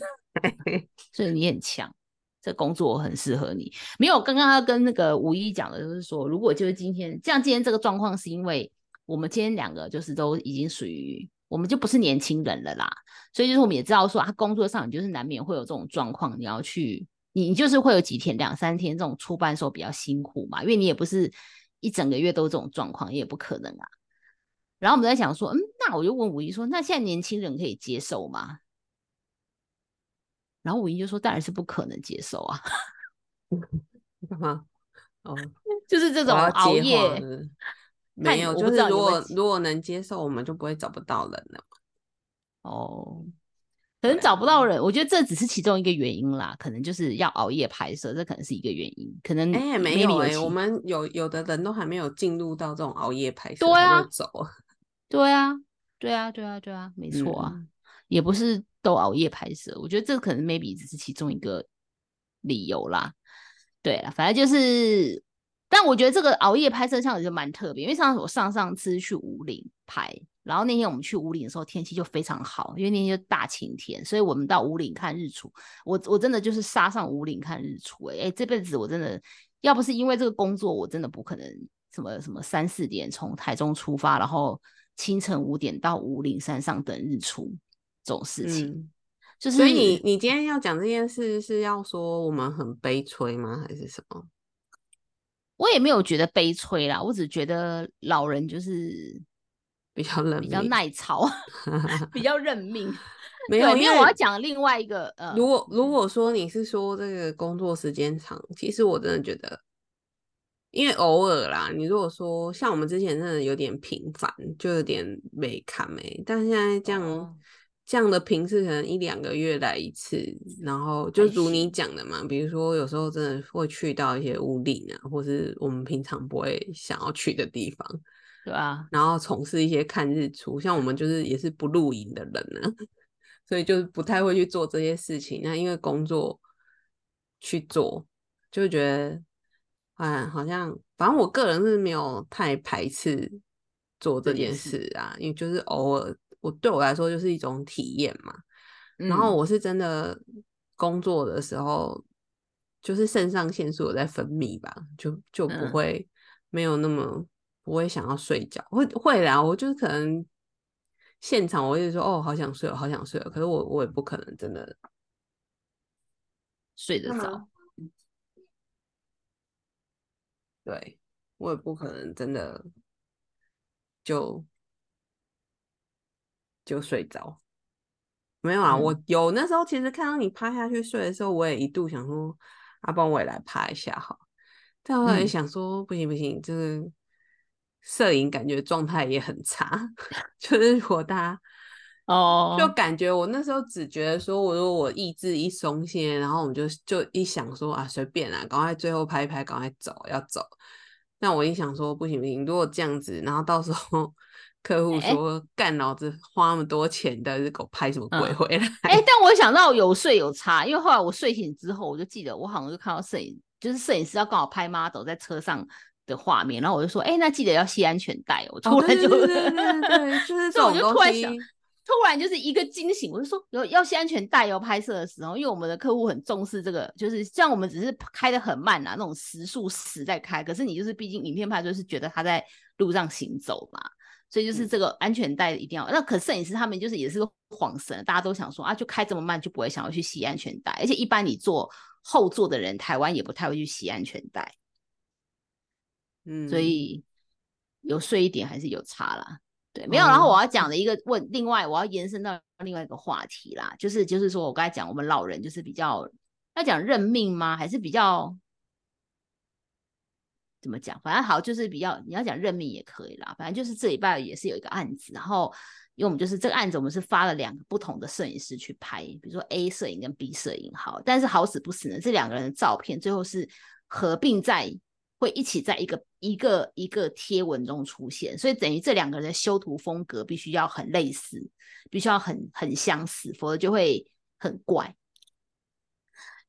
所以你很强，这工作很适合你。没有，刚刚他跟那个五一讲的，就是说，如果就是今天像，今天这个状况是因为我们今天两个就是都已经属于，我们就不是年轻人了啦，所以就是我们也知道说，他工作上你就是难免会有这种状况，你要去，你你就是会有几天两三天这种出班的时候比较辛苦嘛，因为你也不是一整个月都这种状况，也不可能啊。然后我们在想说，嗯，那我就问五一说，那现在年轻人可以接受吗？然后五一就说：“当然是不可能接受啊，干嘛？哦，就是这种熬夜没有，就是如果如果能接受，我们就不会找不到人了。哦，可能找不到人，我觉得这只是其中一个原因啦，可能就是要熬夜拍摄，这可能是一个原因，可能哎、没有哎、其我们有有的人都还没有进入到这种熬夜拍摄，对啊就走了。对啊，对啊，对啊，对啊，没错啊，嗯也不是都熬夜拍摄，我觉得这可能 maybe 只是其中一个理由啦。对啊，反正就是但我觉得这个熬夜拍摄像也就蛮特别，因为上次我上上次去五岭拍，然后那天我们去五岭的时候天气就非常好，因为那天就大晴天，所以我们到五岭看日出。我我真的就是杀上五岭看日出，哎哎，这辈子我真的要不是因为这个工作，我真的不可能什么什么三四点从台中出发，然后清晨五点到五岭山上等日出这种事情。就是，所以你你今天要讲这件事是要说我们很悲催吗，还是什么？我也没有觉得悲催啦，我只觉得老人就是 比较认比较耐操 比较认命。没有，因为我要讲另外一个呃，如果如果说你是说这个工作时间长，其实我真的觉得，因为偶尔啦，你如果说像我们之前真的有点频繁，就有点没看没，但现在这样。这样的频次可能一两个月来一次，然后就如你讲的嘛，比如说有时候真的会去到一些屋顶啊，或是我们平常不会想要去的地方，对啊，然后从事一些看日出，像我们就是也是不露营的人呢，所以就是不太会去做这些事情。那因为工作去做，就觉得，哎，好像反正我个人是没有太排斥做这件事啊，因为就是偶尔。我对我来说就是一种体验嘛，然后我是真的工作的时候，就是肾上腺素有在分泌吧，就就不会没有那么不会想要睡觉，会会啦，我就是可能现场我一直说哦好想睡，好想睡，可是我我也不可能真的睡得着，对我也不可能真的就。就睡着，没有啊？我有那时候其实看到你趴下去睡的时候，我也一度想说，阿邦我也来趴一下哈。但后来想说，不行不行，这个摄影感觉状态也很差，就是我大家哦，就感觉我那时候只觉得说，我如果我意志一松懈，然后我们就就一想说啊，随便啊，赶快最后拍一拍，赶快走要走。那我一想说，不行不行，如果这样子，然后到时候。客户说：“干老子花那么多钱的，给我拍什么鬼回来？”哎，但我想到有睡有差，因为后来我睡醒之后，我就记得我好像就看到摄影，就是摄影师要刚好拍 model 在车上的画面，然后我就说：“哎，那记得要系安全带。”我突然就对对对，就 是这种东西。突然就是一个惊醒，我就说有要系安全带哦。拍摄的时候，因为我们的客户很重视这个，就是像我们只是开的很慢啊，那种时速十在开，可是你就是毕竟影片拍就是觉得他在路上行走嘛。所以就是这个安全带一定要，那可摄影师他们就是也是个晃神，大家都想说啊，就开这么慢就不会想要去系安全带，而且一般你坐后座的人，台湾也不太会去系安全带，嗯，所以有睡一点还是有差啦，对，没有。然后我要讲的一个问，另外我要延伸到另外一个话题啦，就是就是说我刚才讲我们老人就是比较要讲认命吗？还是比较？怎么讲？反正好，就是比较你要讲任命也可以啦。反正就是这礼拜也是有一个案子，然后因为我们就是这个案子，我们是发了两个不同的摄影师去拍，比如说 A 摄影跟 B 摄影好，但是好死不死呢，这两个人的照片最后是合并在会一起在一个一个一个贴文中出现，所以等于这两个人的修图风格必须要很类似，必须要很很相似，否则就会很怪。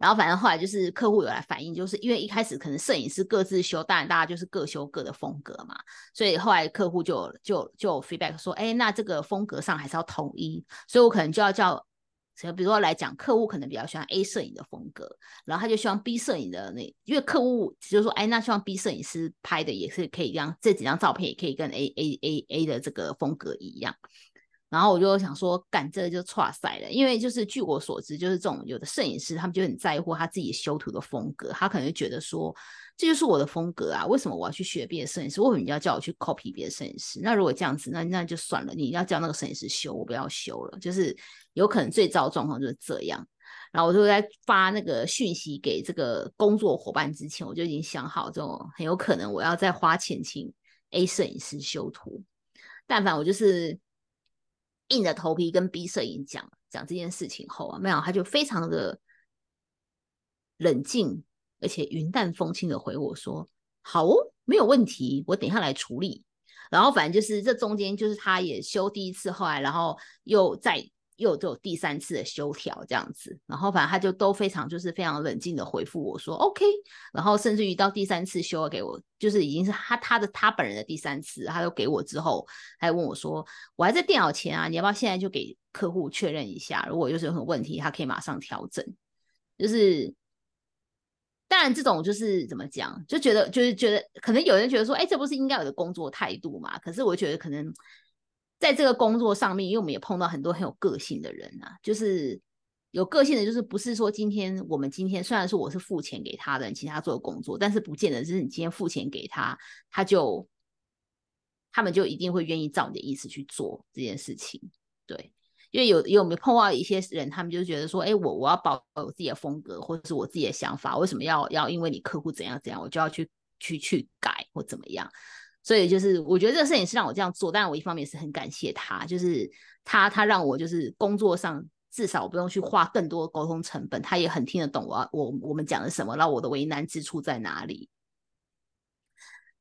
然后反正后来就是客户有来反映，就是因为一开始可能摄影师各自修，当然大家就是各修各的风格嘛，所以后来客户就就就 feedback 说，哎，那这个风格上还是要统一，所以我可能就要叫，比如说来讲，客户可能比较喜欢 A 摄影的风格，然后他就希望 B 摄影的那，因为客户就说，哎，那希望 B 摄影师拍的也是可以让这几张照片也可以跟 A A A A 的这个风格一样。然后我就想说，干这就错赛了，因为就是据我所知，就是这种有的摄影师，他们就很在乎他自己修图的风格，他可能就觉得说，这就是我的风格啊，为什么我要去学别的摄影师？为什么你要叫我去 copy 别的摄影师？那如果这样子，那那就算了，你要叫那个摄影师修，我不要修了。就是有可能最糟状况就是这样。然后我就在发那个讯息给这个工作伙伴之前，我就已经想好，这种很有可能我要再花钱请 A 摄影师修图，但凡我就是。硬着头皮跟 B 摄影讲讲这件事情后啊，没有他就非常的冷静，而且云淡风轻的回我说：“好哦，没有问题，我等下来处理。”然后反正就是这中间就是他也修第一次，后来然后又再又都有第三次的修调这样子，然后反正他就都非常就是非常冷静的回复我说 OK，然后甚至于到第三次修给我，就是已经是他他的他本人的第三次，他都给我之后，还问我说我还在电脑前啊，你要不要现在就给客户确认一下，如果就是有什么问题，他可以马上调整。就是当然这种就是怎么讲，就觉得就是觉得可能有人觉得说，哎，这不是应该有的工作态度嘛？可是我觉得可能。在这个工作上面，因为我们也碰到很多很有个性的人啊，就是有个性的，就是不是说今天我们今天虽然说我是付钱给他的，其他做的工作，但是不见得是你今天付钱给他，他就他们就一定会愿意照你的意思去做这件事情。对，因为有有没有碰到一些人，他们就觉得说，哎，我我要保有自己的风格或者是我自己的想法，为什么要要因为你客户怎样怎样，我就要去去去改或怎么样？所以就是，我觉得这个摄影师让我这样做，但我一方面是很感谢他，就是他他让我就是工作上至少不用去花更多沟通成本，他也很听得懂我我我们讲的什么，然后我的为难之处在哪里。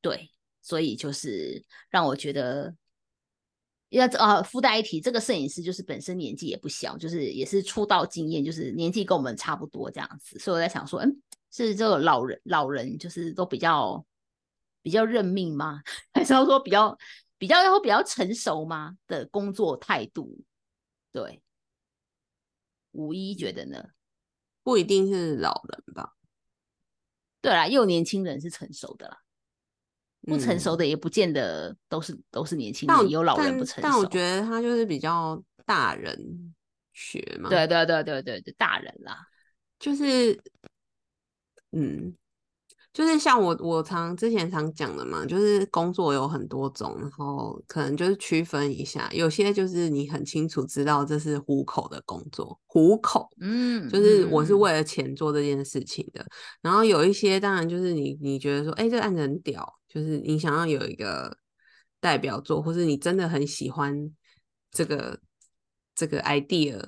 对，所以就是让我觉得要啊附带一提，这个摄影师就是本身年纪也不小，就是也是出道经验，就是年纪跟我们差不多这样子，所以我在想说，嗯，是这个老人老人就是都比较。比较认命吗？还是要说比较比较要比较成熟吗？的工作态度，对，五一觉得呢？不一定是老人吧？对啦，又年轻人是成熟的啦，不成熟的也不见得都是都是年轻人，有老人不成熟。但我觉得他就是比较大人学嘛。对对对对对对，大人啦，就是嗯。就是像我我常之前常讲的嘛，就是工作有很多种，然后可能就是区分一下，有些就是你很清楚知道这是糊口的工作，糊口，嗯，就是我是为了钱做这件事情的。然后有一些当然就是你你觉得说，哎，这个案子很屌，就是你想要有一个代表作，或是你真的很喜欢这个这个 idea，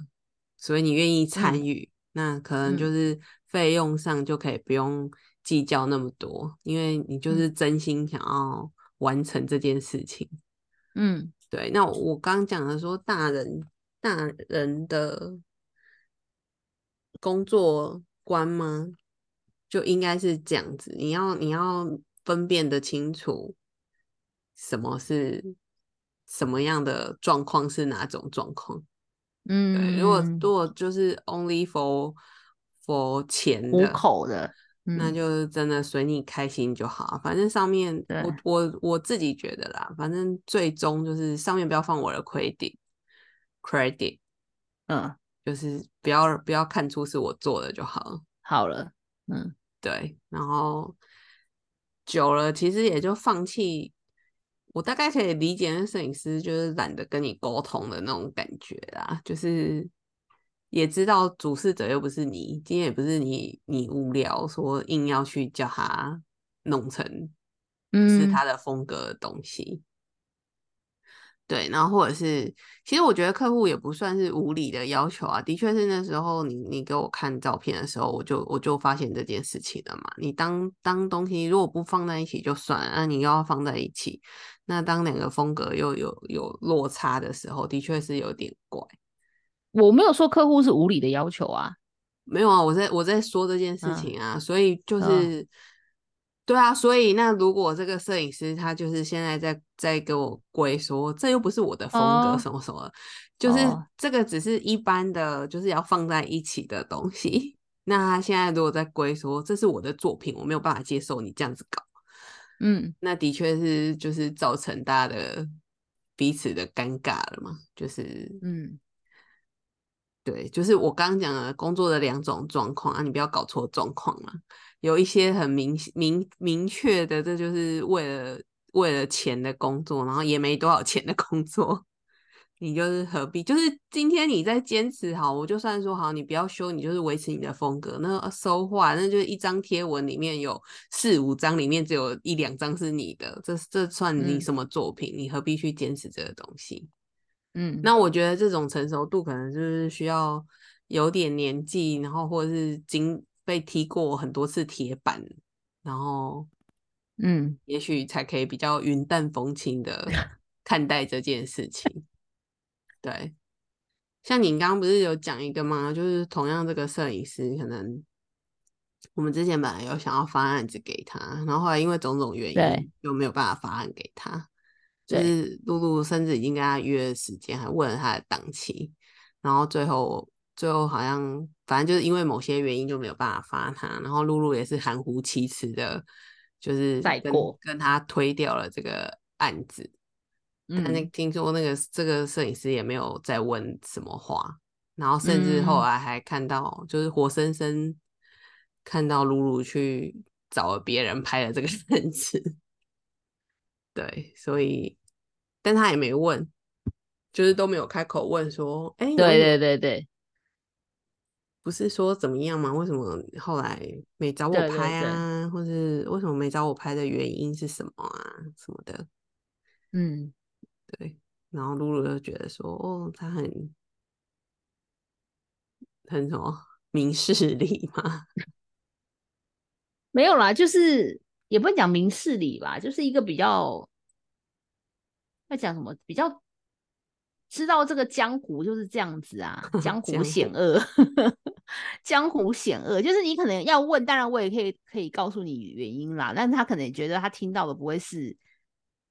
所以你愿意参与，那可能就是费用上就可以不用。计较那么多，因为你就是真心想要完成这件事情。嗯，对。那我刚讲的说，大人大人的工作观吗？就应该是这样子。你要你要分辨的清楚，什么是什么样的状况是哪种状况。嗯，对。如果如果就是 only for for 钱的口的。那就真的随你开心就好，反正上面我我我自己觉得啦，反正最终就是上面不要放我的 credit，credit，嗯，就是不要不要看出是我做的就好，好了，嗯，对，然后久了其实也就放弃，我大概可以理解那摄影师就是懒得跟你沟通的那种感觉啦，就是。也知道主事者又不是你，今天也不是你，你无聊说硬要去叫他弄成是他的风格的东西，对，然后或者是，其实我觉得客户也不算是无理的要求啊，的确是那时候你你给我看照片的时候，我就我就发现这件事情了嘛。你当当东西如果不放在一起就算，那你又要放在一起，那当两个风格又有有落差的时候，的确是有点怪。我没有说客户是无理的要求啊，没有啊，我在我在说这件事情啊，所以就是，对啊，所以那如果这个摄影师他就是现在在在给我归说，这又不是我的风格什么什么，就是这个只是一般的，就是要放在一起的东西。那他现在如果在归说这是我的作品，我没有办法接受你这样子搞，嗯，那的确是就是造成大家的彼此的尴尬了嘛，就是嗯。对，就是我刚刚讲的工作的两种状况啊，你不要搞错状况了。有一些很明明明确的，这就是为了为了钱的工作，然后也没多少钱的工作，你就是何必？就是今天你在坚持好，我就算说好，你不要修，你就是维持你的风格。那收话，那就是一张贴文里面有四五张，里面只有一两张是你的，这这算你什么作品？你何必去坚持这个东西？嗯，那我觉得这种成熟度可能就是需要有点年纪，然后或者是经被踢过很多次铁板，然后嗯，也许才可以比较云淡风轻的 看待这件事情。对，像你刚刚不是有讲一个吗？就是同样这个摄影师，可能我们之前本来有想要发案子给他，然后后来因为种种原因就没有办法发案给他。就是露露甚至已经跟他约时间，还问了他的档期，然后最后最后好像反正就是因为某些原因就没有办法发他，然后露露也是含糊其辞的，就是再过跟他推掉了这个案子。但那听说那个这个摄影师也没有再问什么话，然后甚至后来还看到就是活生生看到露露去找了别人拍了这个案子。对，所以，但他也没问，就是都没有开口问说，哎，对对对对，不是说怎么样吗？为什么后来没找我拍啊？或是为什么没找我拍的原因是什么啊？什么的？嗯，对。然后露露就觉得说，哦，他很很什么明事理吗？没有啦，就是。也不能讲明事理吧，就是一个比较要讲什么，比较知道这个江湖就是这样子啊，江 湖险恶，江湖险恶，就是你可能要问，当然我也可以可以告诉你原因啦，但是他可能觉得他听到的不会是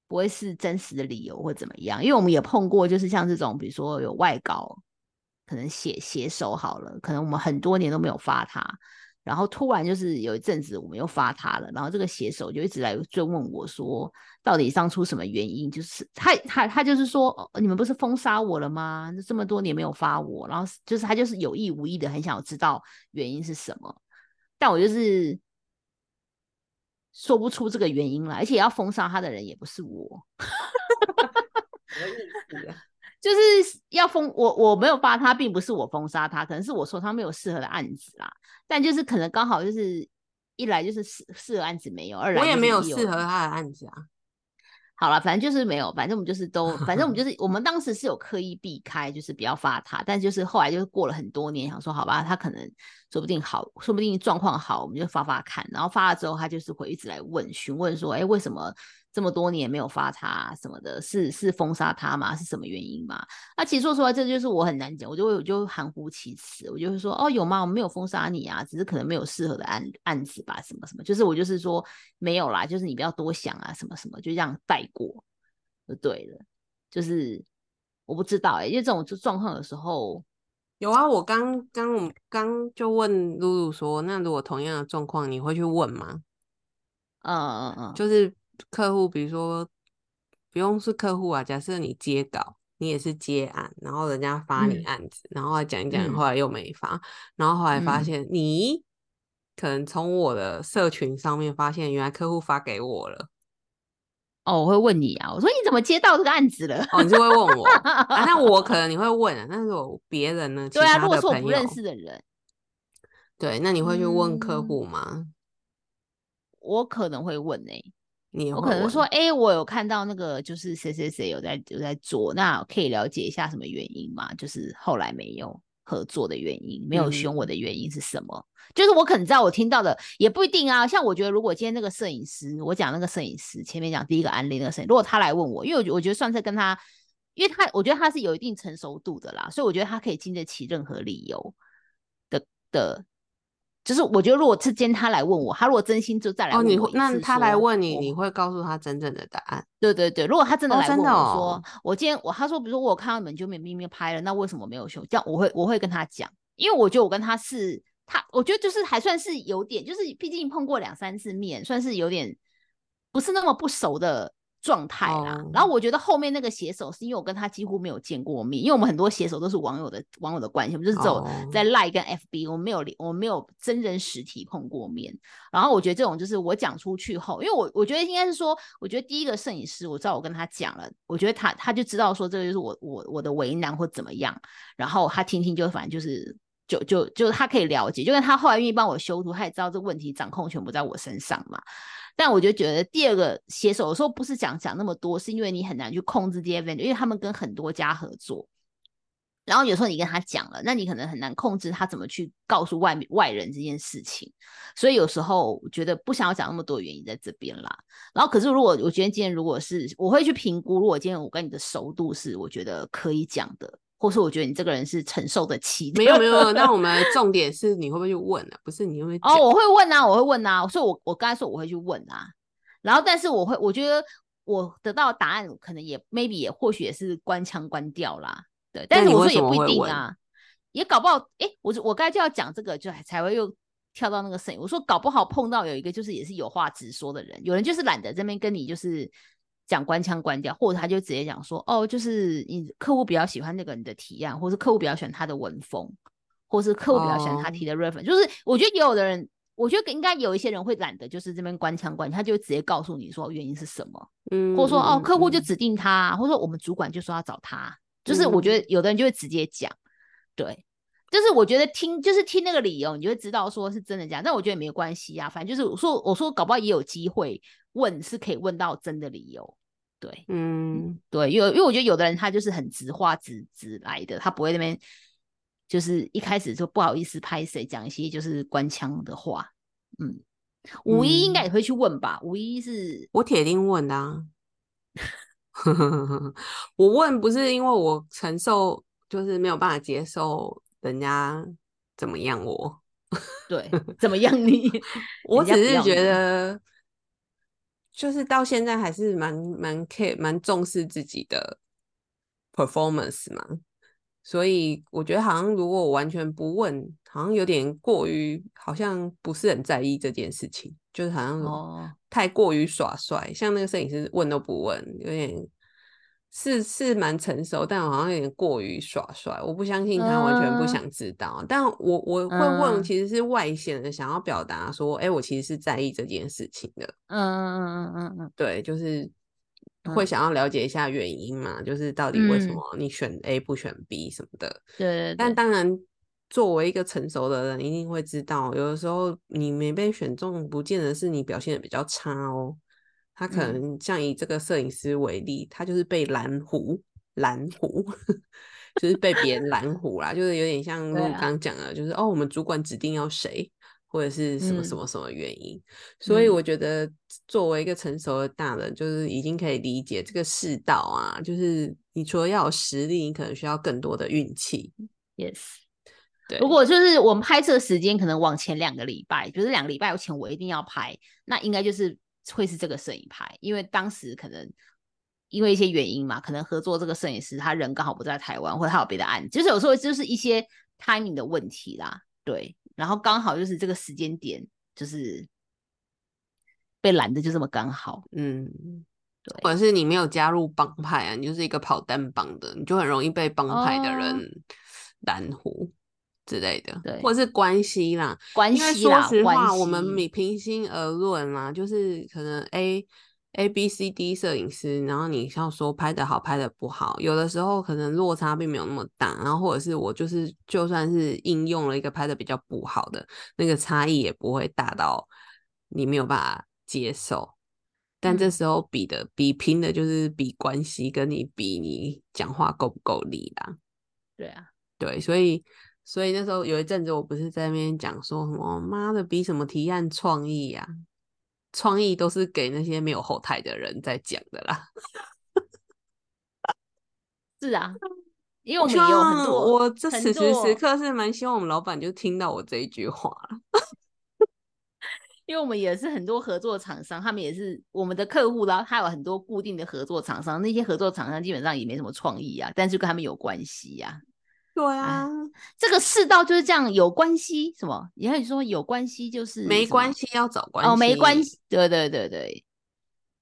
不会是真实的理由或怎么样，因为我们也碰过，就是像这种，比如说有外稿，可能写写手好了，可能我们很多年都没有发他。然后突然就是有一阵子我们又发他了，然后这个写手就一直来追问我说，到底当初什么原因？就是他他他就是说，你们不是封杀我了吗？这么多年没有发我，然后就是他就是有意无意的很想知道原因是什么，但我就是说不出这个原因来，而且要封杀他的人也不是我。什么意思？就是要封我，我没有发他，并不是我封杀他，可能是我说他没有适合的案子啦。但就是可能刚好就是一来就是适适合案子没有，二来我也没有适合他的案子啊。好了，反正就是没有，反正我们就是都，反正我们就是我们当时是有刻意避开，就是不要发他。但就是后来就是过了很多年，想说好吧，他可能说不定好，说不定状况好，我们就发发看。然后发了之后，他就是会一直来问询问说，哎，为什么？这么多年没有发他什么的，是是封杀他吗？是什么原因吗？那其实说实话，这就是我很难讲，我就我就含糊其辞，我就会说哦有吗？我没有封杀你啊，只是可能没有适合的案案子吧，什么什么，就是我就是说没有啦，就是你不要多想啊，什么什么，就这样带过就对了。就是我不知道哎，因为这种状况的时候有啊，我刚刚我刚就问露露说，那如果同样的状况，你会去问吗？嗯嗯嗯，就是。客户，比如说不用是客户啊，假设你接稿，你也是接案，然后人家发你案子，然后讲一讲，后来又没发，然后后来发现你可能从我的社群上面发现，原来客户发给我了。哦，我会问你啊，我说你怎么接到这个案子了？哦，你就会问我，那我可能你会问啊，但是我别人呢？对啊，如果是我不认识的人，对，那你会去问客户吗？我可能会问诶。我可能说，哎，我有看到那个，就是谁谁谁有在有在做，那可以了解一下什么原因吗？就是后来没有合作的原因，没有选我的原因是什么？就是我可能知道我听到的也不一定啊。像我觉得，如果今天那个摄影师，我讲那个摄影师前面讲第一个案例那个摄影，如果他来问我，因为我我觉得算是跟他，因为他我觉得他是有一定成熟度的啦，所以我觉得他可以经得起任何理由的的。就是我觉得，如果是今天他来问我，他如果真心就再来问我那他来问你，你会告诉他真正的答案？对对对，如果他真的来问我说，我今天我他说，比如说我看到你们就没明明拍了，那为什么没有修？这样我会我会跟他讲，因为我觉得我跟他是他，我觉得就是还算是有点，就是毕竟碰过两三次面，算是有点不是那么不熟的。状态啦，然后我觉得后面那个写手是因为我跟他几乎没有见过面，因为我们很多写手都是网友的网友的关系，我们就是只有在赖跟 FB，我们没有我们没有真人实体碰过面。然后我觉得这种就是我讲出去后，因为我我觉得应该是说，我觉得第一个摄影师我知道我跟他讲了，我觉得他他就知道说这个就是我我我的为难或怎么样，然后他听听就反正就是就就就他可以了解，就跟他后来愿意帮我修图，他也知道这个问题掌控全部在我身上嘛。但我就觉得第二个写手有时候不是讲讲那么多，是因为你很难去控制这些 event，因为他们跟很多家合作，然后有时候你跟他讲了，那你可能很难控制他怎么去告诉外面外人这件事情，所以有时候我觉得不想要讲那么多原因在这边啦。然后可是如果我觉得今天如果是我会去评估，如果今天我跟你的熟度是我觉得可以讲的。或是我觉得你这个人是承受得起的。没有没有，那我们重点是你会不会去问啊？不是你会不会 哦，我会问啊，我会问啊，所以我我刚才说我会去问啊，然后但是我会我觉得我得到的答案可能也 maybe 也或许也是关腔关调啦，对，但是我说也不一定啊，也搞不好，诶，我我刚才就要讲这个，就才会又跳到那个摄影，我说搞不好碰到有一个就是也是有话直说的人，有人就是懒得这边跟你就是。讲官腔关掉，或者他就直接讲说，哦，就是你客户比较喜欢那个你的提案，或是客户比较喜欢他的文风，或是客户比较喜欢他哦提的 reference，、就是我觉得也有的人，我觉得应该有一些人会懒得就是这边关腔关调，他就直接告诉你说原因是什么，嗯，或者说哦嗯客户就嗯指定他，或者说我们主管就说要找他，就是我觉得有的人就会直接讲，对。就是我觉得听就是听那个理由，你就会知道说是真的假的。但我觉得也没有关系啊，反正就是我说我说搞不好也有机会问，是可以问到真的理由。对嗯对，因为因为我觉得有的人他就是很直话直直来的，他不会那边就是一开始就不好意思拍谁讲一些就是官腔的话。嗯，五一应该也会去问吧？五一是我铁定问的啊。我问不是因为我承受，就是没有办法接受人家怎么样我，对怎么样你？我只是觉得，就是到现在还是蛮蛮 care 蛮重视自己的 performance 嘛，所以我觉得好像如果我完全不问，好像有点过于，好像不是很在意这件事情，就是好像哦。太过于耍帅，像那个摄影师问都不问，有点是是蛮成熟，但我好像有点过于耍帅。我不相信他完全不嗯想知道，但我我会问，嗯其实是外显的想要表达说，哎、我其实是在意这件事情的。嗯嗯嗯嗯嗯对，就是会嗯想要了解一下原因嘛，就是到底为什嗯么你选 A 不选 B 什么的。对，但当然，作为一个成熟的人，一定会知道，有的时候你没被选中，不见得是你表现的比较差哦。他可嗯能像以这个摄影师为例，他就是被蓝湖蓝湖，就是被别人蓝湖啦，就是有点像刚讲的，就是哦，我们主管指定要谁，或者是什么什嗯么什么原因。所以嗯我觉得，作为一个成熟的大人，就是已经可以理解这个世道啊，就是你除了要有实力，你可能需要更多的运气。yes。对，如果就是我们拍摄时间可能往前两个礼拜，就是两个礼拜前我一定要拍，那应该就是会是这个摄影拍，因为当时可能因为一些原因嘛，可能合作这个摄影师他人刚好不在台湾，或者他有别的案子，就是有时候就是一些 timing 的问题啦，对，然后刚好就是这个时间点就是被拦的就这么刚好，嗯，对。或者是你没有加入帮派啊，你就是一个跑单帮的，你就很容易被帮派的哦。人拦胡之类的，对或者是关系啦。关系啦，说实话，我们你平心而论啦，就是可能 A A B C D 摄影师，然后你要说拍的好，拍的不好，有的时候可能落差并没有那么大，然后或者是我就是就算是应用了一个拍的比较不好的，那个差异也不会大到你没有办法接受。但这嗯时候比的比拼的就是比关系，跟你比你讲话够不够力啦。对啊，对，所以所以那时候有一阵子，我不是在那边讲说什么妈的比什么提案创意呀、创意都是给那些没有后台的人在讲的啦。是啊，因为我们有很多，我这很此时此刻是蛮希望我们老板就听到我这一句话了。因为我们也是很多合作厂商，他们也是我们的客户啦，他有很多固定的合作厂商，那些合作厂商基本上也没什么创意啊，但是跟他们有关系呀、对啊，这个世道就是这样，有关系什么？也可以说有关系就是没关系，要找关系哦，没关。系，对对对对，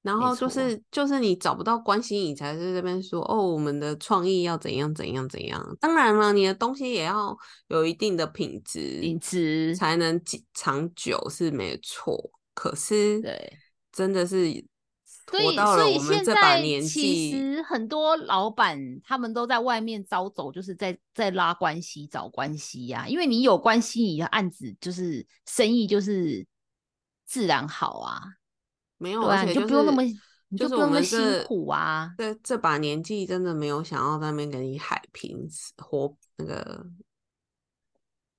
然后就是就是你找不到关系，你才是这边说哦，我们的创意要怎样怎样怎样。当然了，你的东西也要有一定的品质，品质才能几长久是没错。可是对，真的是所以所以现在其纪，实很多老板他们都在外面招走，就是在在拉关系、找关系呀、因为你有关系，你的案子就是生意就是自然好啊。没有，对啊，就不用那么，你就就是不用那么辛苦啊。这这把年纪真的没有想要在那边跟你海平活那个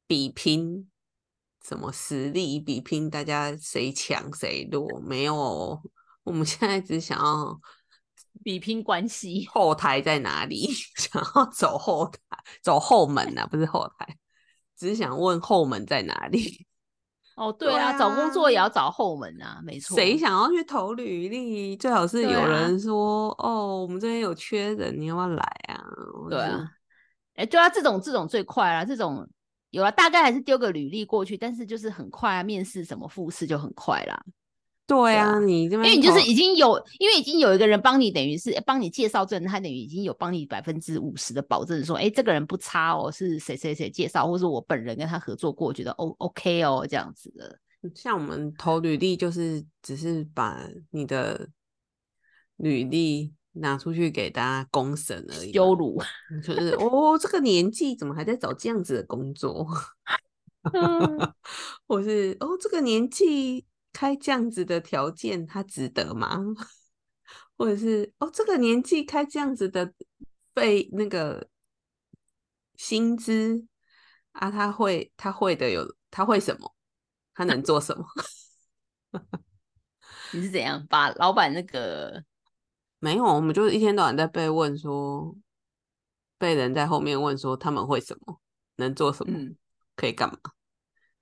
比拼什么实力，比拼大家谁强谁弱，没有哦。我们现在只想要比拼关系，后台在哪里？想要走后台，走后门呐、不是后台，只是想问后门在哪里。哦，对对啊，找工作也啊要找后门啊，没错。谁想要去投履历？最好是有人说：“哦，我们这边有缺人，你要不要来啊？”对啊，哎，对啊，这种这种最快啦，这种有了大概还是丢个履历过去，但是就是很快啊，面试什么复试就很快啦。对啊，啊你因为你就是已经有，因为已经有一个人帮你，等于是帮你介绍这人，他等于已经有帮你百分之五十的保证，说，哎，这个人不差哦，是谁谁谁介绍，或是我本人跟他合作过，我觉得 O OK 哦，这样子的。像我们投履历，就是只是把你的履历拿出去给大家公审而已，羞辱，就是哦，这个年纪怎么还在找这样子的工作？嗯 或是哦，这个年纪开这样子的条件，他值得吗？或者是哦，这个年纪开这样子的费那个薪资啊，他会他会的有他会什么？他能做什么？你是怎样把老板那个没有，我们就是一天到晚在被问说，被人在后面问说他们会什么，能做什么，嗯可以干嘛，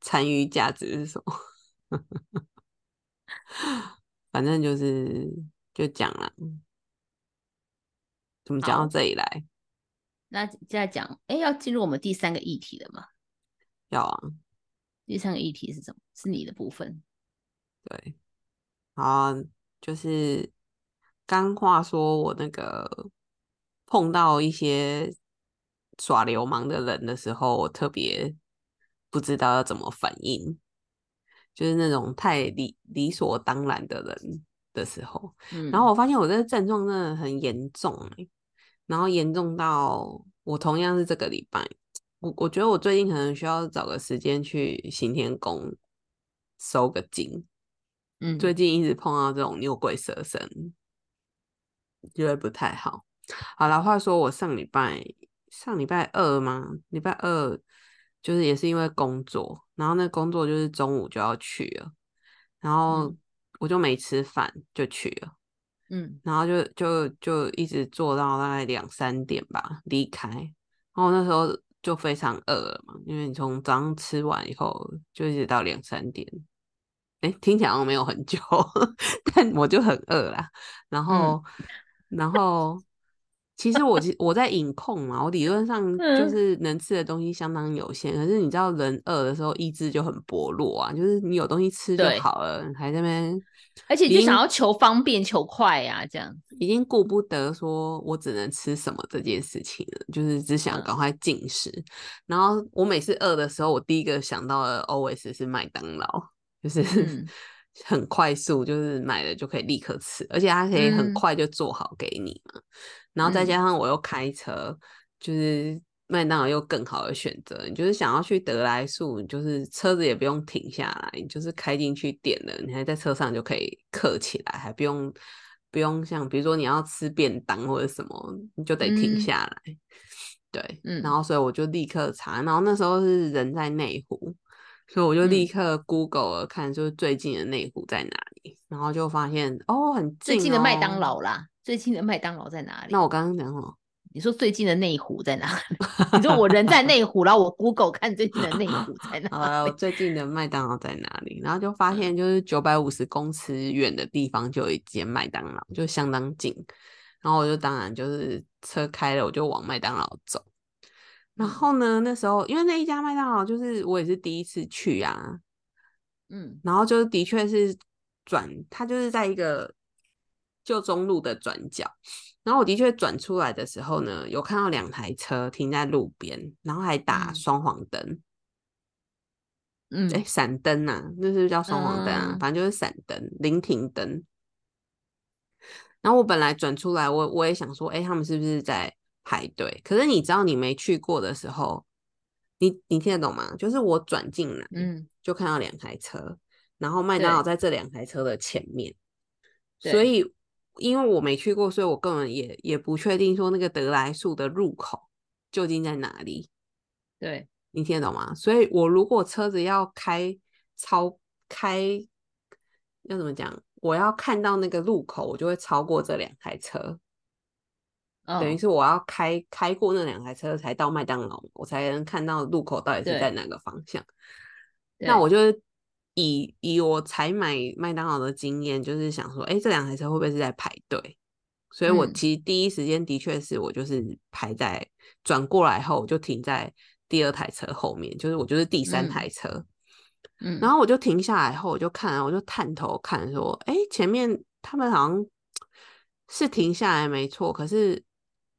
参与价值是什么？反正就是就讲了，怎么讲到这里来？那再讲，哎，要进入我们第三个议题了吗？要啊，第三个议题是什么？是你的部分。对，然后就是刚话说，我那个碰到一些耍流氓的人的时候，我特别不知道要怎么反应，就是那种太理理所当然的人的时候，嗯，然后我发现我这个症状真的很严重欸然后严重到我同样是这个礼拜，我我觉得我最近可能需要找个时间去行天宫收个经。嗯，最近一直碰到这种牛鬼蛇神，觉得不太好。好了，话说我上礼拜上礼拜二吗？礼拜二就是也是因为工作，然后那工作就是中午就要去了，然后嗯。我就没吃饭就去了，嗯。然后就就就一直做到大概两三点吧离开，然后那时候就非常饿了嘛，因为你从早上吃完以后就一直到两三点，哎，听起来好像没有很久，但我就很饿啦。然后，然后其实我其我在饮控嘛，我理论上 就嗯是能吃的东西相当有限，可是你知道人饿的时候意志就很薄弱啊，就是你有东西吃就好了，还在那边。而且就想要求方便、求快呀、这样。已经顾不得说我只能吃什么这件事情了，就是只想嗯赶快进食。然后我每次饿的时候，我第一个想到的 always 是麦当劳，就是、嗯 很快速，就是买了就可以立刻吃，而且它可以很嗯快就做好给你嘛。然后再嗯加上我又开车，就是麦当劳又更好的选择。你就是想要去德来速，你就是车子也不用停下来，你就是开进去点了，你还在车上就可以刻起来，还不用不用像比如说你要吃便当或者什么，你就得停嗯下来。对，嗯然后所以我就立刻查，然后那时候是人在内湖，所以我就立嗯刻 Google 了看，就是最近的内湖在哪里，然后就发现哦，很最近近的麦当哦。劳啦，最近的麦当劳在哪里？那我刚刚讲什么？你说最近的内湖在哪里？你说我人在内湖，然后我 Google 看最近的内湖在哪里？最近的麦当劳在哪里？然后就发现，就是九百五十公尺远的地方就有一间麦当劳，就相当近。然后我就当然就是车开了，我就往麦当劳走。然嗯后呢，那时候因为那一家麦当劳就是我也是第一次去啊，嗯然后就是的确是转，它就是在一个旧中路的转角。然后我的确转出来的时候呢，有看到两台车停在路边，然后还打嗯双黄灯。嗯哎，闪灯啊，那是不是叫双黄灯啊？嗯反正就是闪灯、临停灯。然后我本来转出来，我我也想说，哎，他们是不是在排队？可是你知道，你没去过的时候，你你听得懂吗？就是我转进来，嗯就看到两台车，然后麦当劳在这两台车的前面，所以因为我没去过，所以我根本也也不确定说那个德来树的入口究竟在哪里。对，你听得懂吗？所以我如果车子要开超开，要怎么讲？我要看到那个路口，我就会超过这两台车，等于嗯是我要开开过那两台车才到麦当劳，我才能看到路口到底是在哪个方向。那我就以以我采买麦当劳的经验，就是想说，哎、这两台车会不会是在排队？所以我嗯。其实第一时间的确是我就是排在转过来后，我就停在第二台车后面，就是我就是第三嗯。台车。嗯，然后我就停下来后，我就看，我就探头看，说，哎，前面他们好像是停下来没错，可是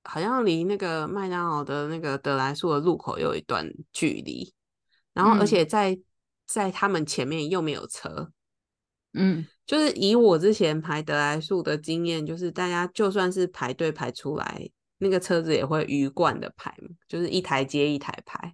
好像离那个麦当劳的那个德莱素的路口有一段距离，然后而嗯。且在在他们前面又没有车，嗯就是以我之前排德莱素的经验，就是大家就算是排队排出来，那个车子也会鱼贯的排嘛，就是一台接一台排。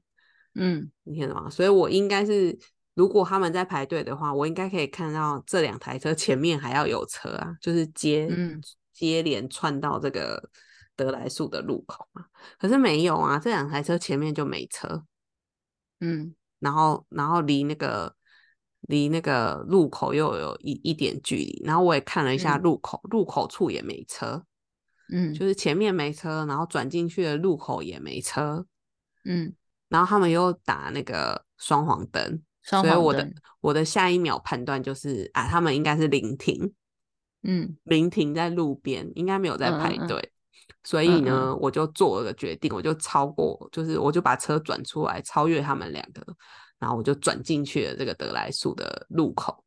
嗯你听得吗？所以我应该是，如果他们在排队的话，我应该可以看到这两台车前面还要有车啊，就是接、嗯接连串到这个德莱树的路口嘛。可是没有啊，这两台车前面就没车，嗯然后然后离那个离那个路口又有一一点距离，然后我也看了一下嗯。路口，路口处也没车，嗯，就是前面没车，然后转进去的路口也没车，嗯。然后他们又打那个双黄灯，所以我的我的下一秒判断就是啊，他们应该是临停，嗯。临停在路边，应该没有在嗯嗯嗯。排队。所以嗯呢，我就做了个决定，我就超过，就是我就把车转出来，超越他们两个，然后我就转进去了这个德莱树的路口。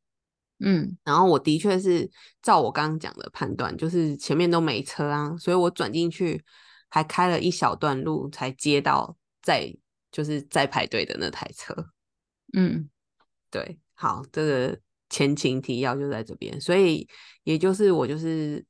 嗯然后我的确是照我刚刚讲的判断，就是前面都没车啊，所以我转进去还开了一小段路才接到在就是在排队的那台车。嗯对，好，这个前情提要就在这边，所以也就是我就是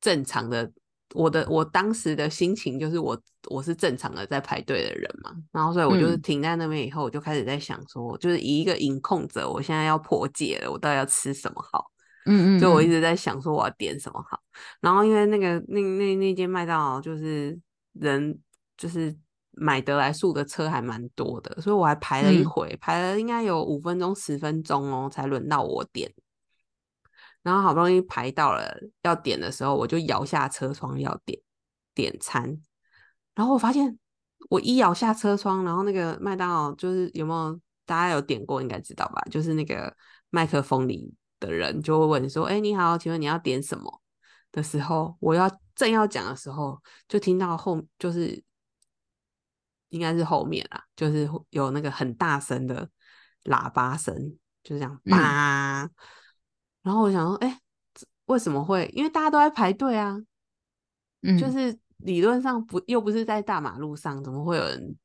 正常的，我的我当时的心情就是我我是正常的在排队的人嘛，然后所以我就是嗯停在那边以后，我就开始在想说，就是以一个饮控者，我现在要破戒了，我到底要吃什么好？嗯嗯，就我一嗯直在想说我要点什么好，然后因为那个那那那间麦当劳就是人就是买得来速的车还蛮多的，所以我还排了一嗯回，排了应该有五分钟十分钟哦，才轮到我点。然后好不容易排到了要点的时候，我就摇下车窗要点点餐，然后我发现我一摇下车窗，然后那个麦当劳就是有没有大家有点过应该知道吧？就是那个麦克风里的人就会问说：“哎，你好，请问你要点什么？”的时候，我要正要讲的时候，就听到后就是应该是后面啦，就是有那个很大声的喇叭声，就是这样嗯叭。然后我想说，哎，这为什么会？因为大家都在排队啊，嗯就是理论上不又不是在大马路上，怎么会有人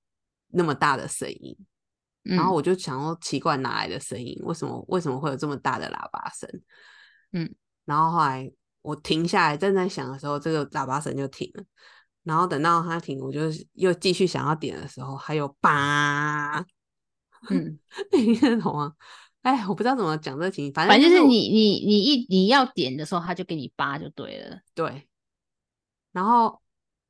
那么大的声音？然后嗯我就想说，奇怪，哪来的声音？为什么为什么会有这么大的喇叭声？嗯，然后后来我停下来正在想的时候，这个喇叭声就停了。然后等到它停，我就又继续想要点的时候，还有叭，嗯，你听得懂吗？哎，我不知道怎么讲这个情形，反正反正就是你你你一你要点的时候，他就给你扒就对了。对，然后，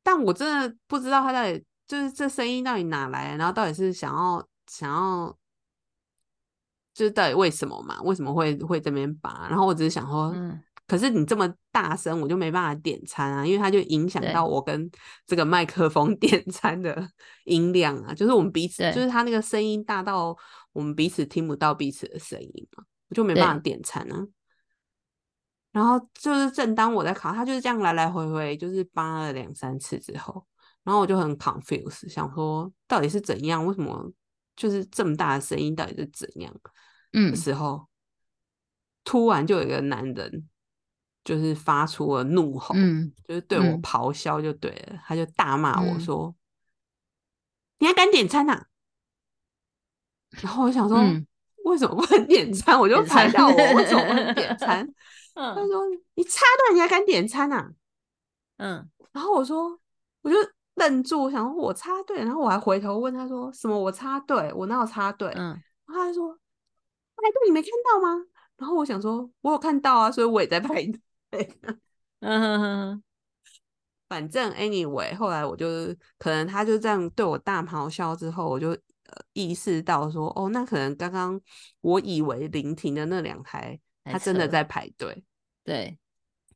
但我真的不知道他到底就是这声音到底哪来的，然后到底是想要想要，就是到底为什么嘛？为什么会会这边拔？然后我只是想说，嗯可是你这么大声，我就没办法点餐啊，因为它就影响到我跟这个麦克风 点餐的音量啊，就是我们彼此，就是他那个声音大到我们彼此听不到彼此的声音嘛，我就没办法对点餐啊。然后就是正当我在考，他就是这样来来回回，就是扒了两三次之后，然后我就很 confused，想说到底是怎样？为什么就是这么大的声音，到底是怎样？嗯的时候，突然就有一个男人，就是发出了怒吼，嗯就是对我嗯咆哮就对了，他就大骂我嗯说：“你还敢点餐呐、然后我想说，嗯 为什么不能点餐？我就排到我，为什么不能点 餐？他嗯说：“你插队，你还敢点餐呐、嗯然后我说，我就愣住，我想说我插队，然后我还回头问他说：“什么？我插队？我哪有插队？”嗯然后他就说：“排队你没看到吗？”然后我想说，我有看到啊，所以我也在排队。嗯哼哼反正 anyway，后来我就是可能他就这样对我大咆哮之后，我就呃意识到说，哦，那可能刚刚我以为临停的那两台，他真的在排队。对，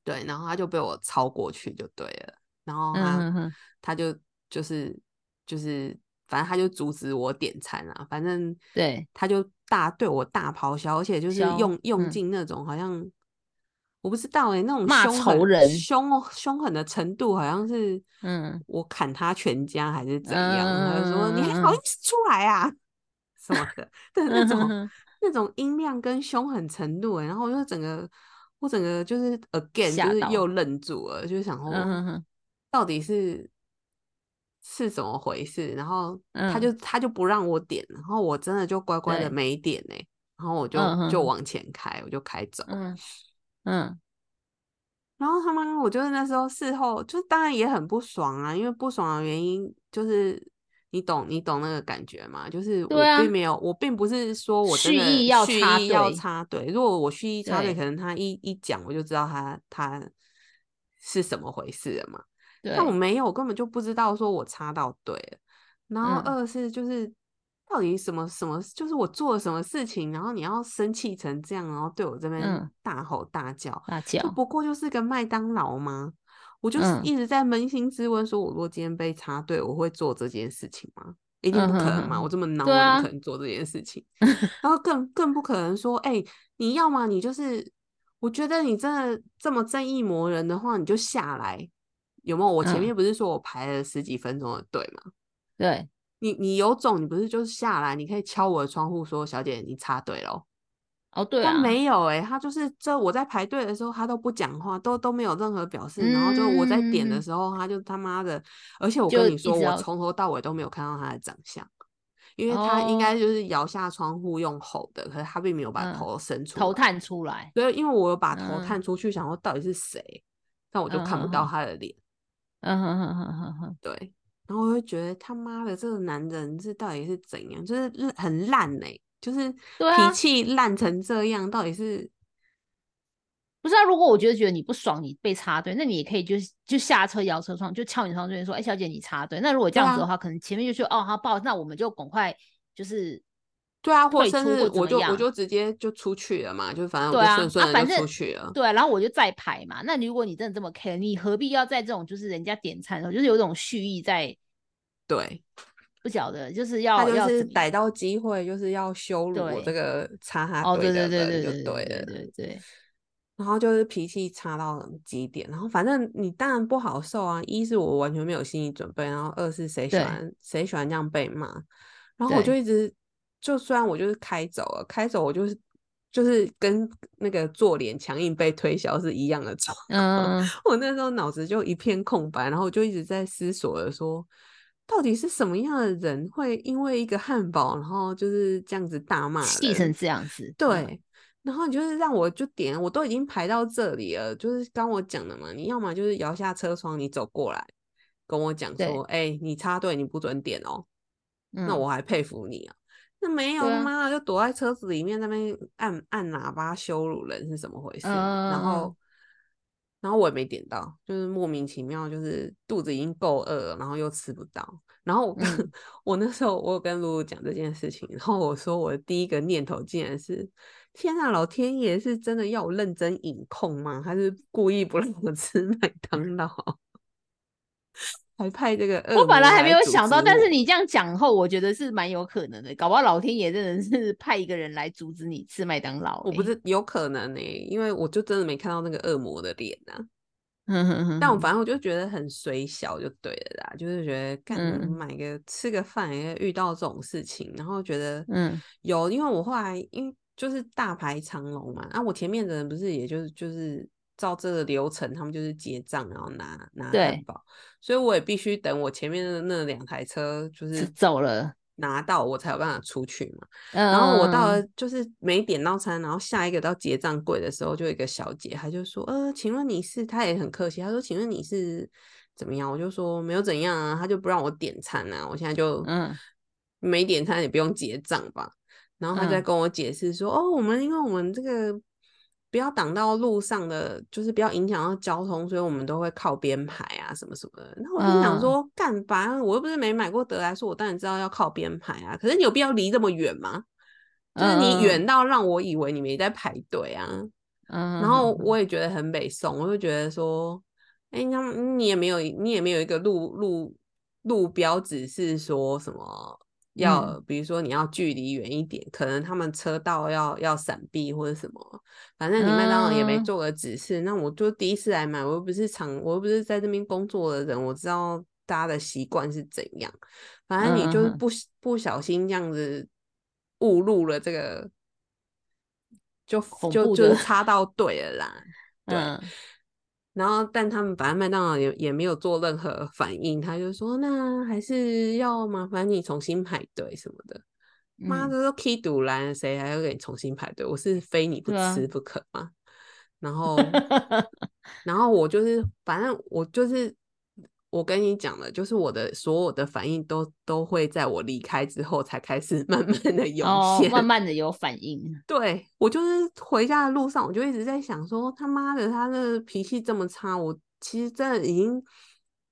对，然后他就被我超过去就对了。然后他他就就是就是反正他就阻止我点餐啊，反正对他就大对我大咆哮，而且就是用用尽那种好像。我不知道哎，那种骂仇人、凶凶狠的程度，好像是，嗯，我砍他全家还是怎样？他就说：“你还好意思出来啊？” 什么的，对那种那种音量跟凶狠程度，哎，然后我就整个我整个就是 again 就是又愣住了，就是想说，到底是是怎么回事？然后他就他就不让我点，然后我真的就乖乖的没点哎，然后我就就往前开，我就开走。嗯，然后他们，我就是那时候事后，就当然也很不爽啊，因为不爽的原因就是你懂，你懂那个感觉嘛？就是我并没有，我并不是说我蓄意要蓄意要插队，如果我蓄意插队，可能他一一讲我就知道他他是什么回事了嘛。但我没有，我根本就不知道说我插到队了。然后二是就是。到底什么什么？就是我做了什么事情，然后你要生气成这样，然后对我这边大吼大叫，大叫，不过就是个麦当劳吗？我就是一直在扪心自问，说我如果今天被插队，我会做这件事情吗？一定不可能嘛！我这么孬，我不可能做这件事情。然后更更不可能说，哎，你要么你就是，我觉得你真的这么正义魔人的话，你就下来，有没有？我前面不是说我排了十几分钟的队吗？对。你你有种，你不是就是下来，你可以敲我的窗户说：“小姐，你插队了。”哦，对啊，没有哎，他就是这我在排队的时候，他都不讲话，都都没有任何表示。然后就我在点的时候，他就他妈的，而且我跟你说，我从头到尾都没有看到他的长相，因为他应该就是摇下窗户用吼的，可是他并没有把头伸出头探出来。所以，因为我有把头探出去，想说到底是谁，但我就看不到他的脸。嗯哼哼哼哼哼，对。然后我就觉得他妈的这个男人是到底是怎样，就是很烂哎，就是脾气烂成这样，到底是不是啊？如果我觉得觉得你不爽，你被插队，那你也可以就就下车摇车窗，就敲你窗边说：“哎，小姐，你插队。”那如果这样子的话，可能前面就说：“哦，好不好？那我们就赶快就是对啊，或甚至我就我就直接就出去了嘛，就反正我就顺顺的就出去了。对，然后我就再排嘛。那如果你真的这么 care，你何必要在这种就是人家点餐的时候，就是有一种蓄意在。对，不晓得，就是要他就是逮到机会，就是要羞辱我这个插他队的人，就对了，对对。然后就是脾气差到极点，然后反正你当然不好受啊。一是我完全没有心理准备，然后二是谁喜欢谁喜欢这样被骂，然后我就一直就虽然我就是开走了，开走我就是就是跟那个做脸强硬被推销是一样的状况。我那时候脑子就一片空白，然后我就一直在思索的说。到底是什么样的人会因为一个汉堡，然后就是这样子大骂，气成这样子？对，然后你就是让我就点，我都已经排到这里了，就是刚我讲的嘛，你要么就是摇下车窗，你走过来跟我讲说，哎，你插队，你不准点哦，那我还佩服你啊。那没有妈的，就躲在车子里面那边按按喇叭羞辱人是怎么回事？然后。然后我也没点到，就是莫名其妙，就是肚子已经够饿了，然后又吃不到。然后 我那时候我有跟露露讲这件事情，然后我说我的第一个念头竟然是：天啊，老天爷是真的要我认真饮控吗？还是故意不让我吃麦当劳？还派这个？我本来还没有想到，但是你这样讲后，我觉得是蛮有可能的。搞不好老天爷真的是派一个人来阻止你吃麦当劳。我不是有可能呢，因为我就真的没看到那个恶魔的脸呐。但我反正我就觉得很水小就对了啦，就是觉得干买个吃个饭也遇到这种事情，然后觉得嗯有，因为我后来因为就是大排长龙嘛，啊，我前面的人不是也就是就是。照这个流程，他们就是结账，然后拿拿汉堡，所以我也必须等我前面的那两台车就是走了拿到，我才有办法出去嘛。然后我到了就是没点到餐，然后下一个到结账柜的时候，就有一个小姐，她就说：“呃，请问你是？”她也很客气，她说：“请问你是怎么样？”我就说：“没有怎样啊。”她就不让我点餐啊，我现在就嗯没点餐也不用结账吧。然后她在跟我解释说：“哦，我们因为我们这个。”不要挡到路上的，就是不要影响到交通，所以我们都会靠边排啊，什么什么的。那我就想说，干吧，我又不是没买过德莱说，我当然知道要靠边排啊。可是你有必要离这么远吗？就是你远到让我以为你没在排队啊。嗯然后我也觉得很北宋，我就觉得说，哎，那你也没有，你也没有一个路路路标指示说什么要，比如说你要距离远一点，可能他们车道要要闪避或者什么，反正你麦当劳也没做个指示。那我就第一次来买，我又不是常，我又不是在这边工作的人，我知道大家的习惯是怎样。反正你就是不不小心这样子误入了这个，就就就插到对了啦，对。然后，但他们反正麦当劳也也没有做任何反应，他就说：“那还是要麻烦你重新排队什么的。”妈的，都 K 堵拦，谁还要给你重新排队？我是非你不吃不可吗？然 后，然后我就是，反正我就是。我跟你讲了，就是我的所有的反应都都会在我离开之后才开始 慢慢的涌现，慢慢的有反应。对我就是回家的路上，我就一直在想说，他妈的，他的脾气这么差，我其实真的已经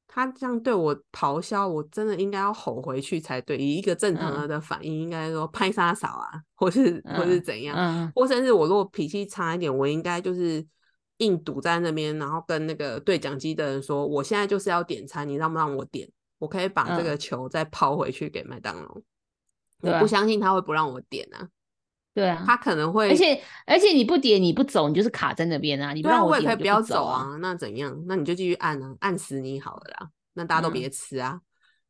他这样对我咆哮，我真的应该要吼回去才对。以一个正常的反应，应该说拍沙嫂啊，或是或是怎样，或甚至我如果脾气差一点，我应该就是。硬堵在那边，然后跟那个对讲机的人说：“我现在就是要点餐，你让不让我点？我可以把这个球再抛回去给麦当劳。”我不相信他会不让我点啊！对啊，他可能会，而且而且你不点你不走，你就是卡在那边啊！你不让我点，不要走啊！那怎样？那你就继续按啊，按死你好了啦！那大家都别吃啊！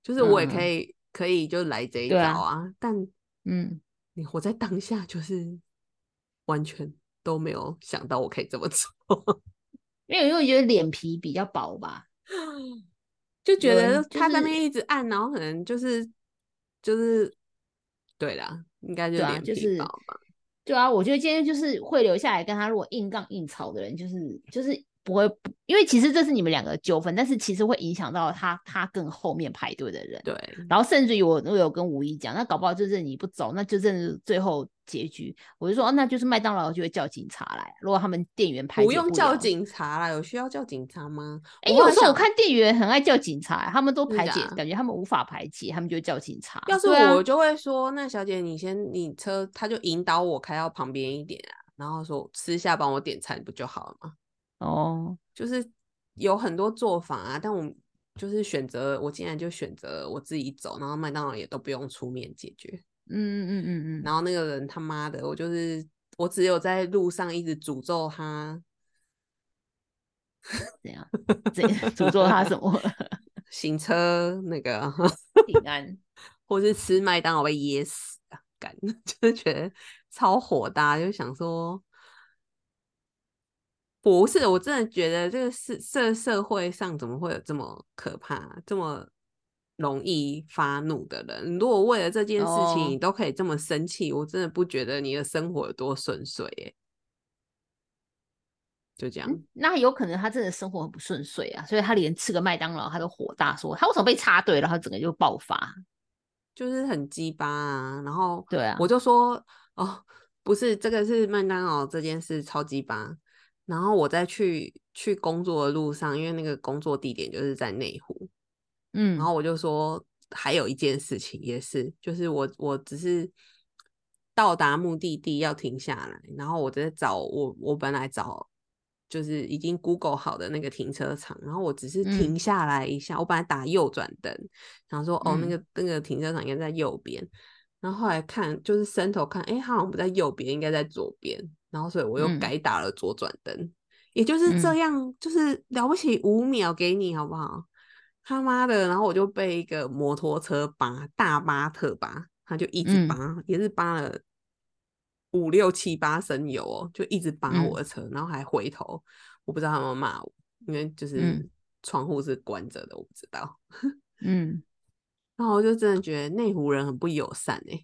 就是我也可以可以就来这一招啊！但嗯，你活在当下就是完全。都没有想到我可以这么做，没有因为觉得脸皮比较薄吧，就觉得他在那边一直按，然后可能就是就是对啦，应该就脸皮薄吧。对啊，我觉得今天就是会留下来跟他如果硬杠硬吵的人，就是就是。不会，因为其实这是你们两个纠纷，但是其实会影响到他，他更后面排队的人。对，然后甚至于我我有跟吴一讲，那搞不好就是你不走，那就真是最后结局。我就说，那就是麦当劳就会叫警察来。如果他们店员排不用叫警察啦，有需要叫警察吗？哎，有时候我看店员很爱叫警察，他们都排解，感觉他们无法排解，他们就叫警察。要是我就会说，那小姐你先，你车他就引导我开到旁边一点啊，然后说私下帮我点餐不就好了吗？哦，就是有很多做法啊，但我就是选择，我竟然就选择我自己走，然后麦当劳也都不用出面解决。嗯嗯嗯嗯嗯然后那个人他妈的，我就是我只有在路上一直诅咒他，怎样？怎 诅咒他什么？行车那个平安，或是吃麦当劳被噎死啊？干，就是觉得超火大，就想说。不是，我真的觉得这个社社社会上怎么会有这么可怕、这么容易发怒的人？如果为了这件事情你都可以这么生气，我真的不觉得你的生活有多顺遂。哎，就这样，那有可能他真的生活很不顺遂啊，所以他连吃个麦当劳他都火大，说他为什么被插队，然后整个就爆发，就是很鸡巴啊。然后对啊，我就说哦，不是这个是麦当劳这件事超鸡巴。然后我再去去工作的路上，因为那个工作地点就是在内湖，嗯，然后我就说还有一件事情也是，就是我我只是到达目的地要停下来，然后我在找我我本来找就是已经 Google 好的那个停车场，然后我只是停下来一下，我本来打右转灯，想说哦那个那个停车场应该在右边，然后后来看就是伸头看，哎，好像不在右边，应该在左边。然后，所以我又改打了左转灯，也就是这样，就是了不起五秒给你，好不好？他妈的！然后我就被一个摩托车扒，大巴特扒，他就一直扒，也是扒了五六七八升油哦，就一直扒我的车，然后还回头，我不知道他们骂我，因为就是窗户是关着的，我不知道。嗯，然后我就真的觉得内湖人很不友善哎。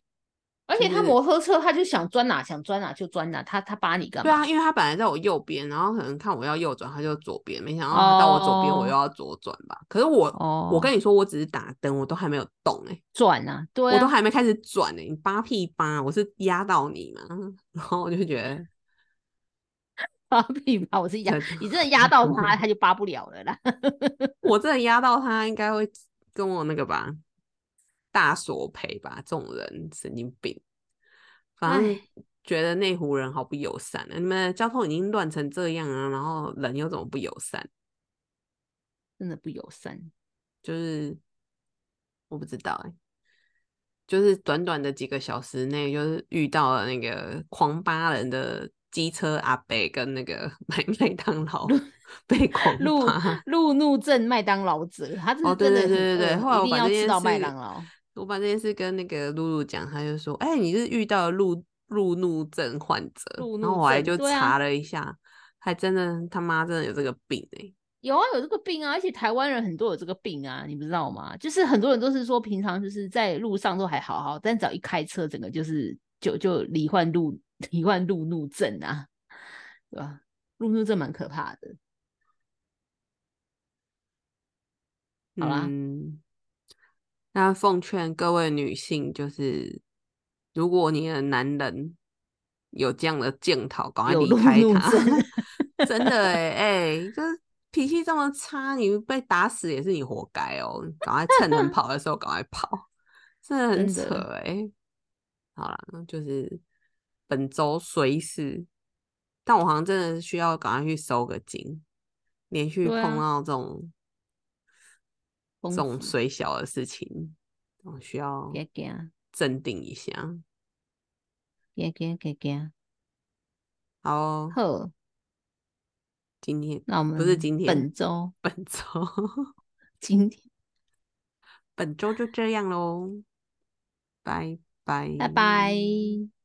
而且他摩托车，他就想钻哪想钻哪就钻哪，他他扒你干嘛？对啊，因为他本来在我右边，然后可能看我要右转，他就左边，没想到他到我左边，我又要左转吧。可是我，我跟你说，我只是打灯，我都还没有动哎，转啊，对，我都还没开始转哎，你扒屁扒，我是压到你嘛？然后我就觉得 扒屁扒，我是压，你真的压到他，他就扒不了了啦。我真的压到他，应该会跟我那个吧。大索赔吧，这种人神经病。反正觉得内湖人好不友善啊！你们交通已经乱成这样啊，然后人又怎么不友善？真的不友善。就是我不知道哎、就是短短的几个小时内，就是遇到了那个狂巴人的机车阿伯跟那个 买麦当劳被狂路扒。路怒症麦当劳者，他真的很对对对对，饿后来我一定要把这件吃到麦事当劳。我把这件事跟那个露露讲，他就说：“哎、你是遇到了路路怒症患者。”然后我还就查了一下，还真的他妈真的有这个病哎、有啊，有这个病啊，而且台湾人很多有这个病啊，你不知道吗？就是很多人都是说平常就是在路上都还好好，但只要一开车，整个就是就就罹患路罹患路怒症啊，对吧？路怒症蛮可怕的。好啦嗯，那奉劝各位女性，就是如果你的男人有这样的检讨，赶快离开他。真的哎、哎、就是脾气这么差，你被打死也是你活该哦。赶快趁能跑的时候赶快跑，真的很扯的哎、好了，那就是本周随事，但我好像真的需要赶快去收个金，连续碰啊到这种、这种富水小的事情，我需要镇定一下。给给给给，好哦，好，今天那我们不是今天，本周本 周。今天本周就这样喽，拜拜，拜拜。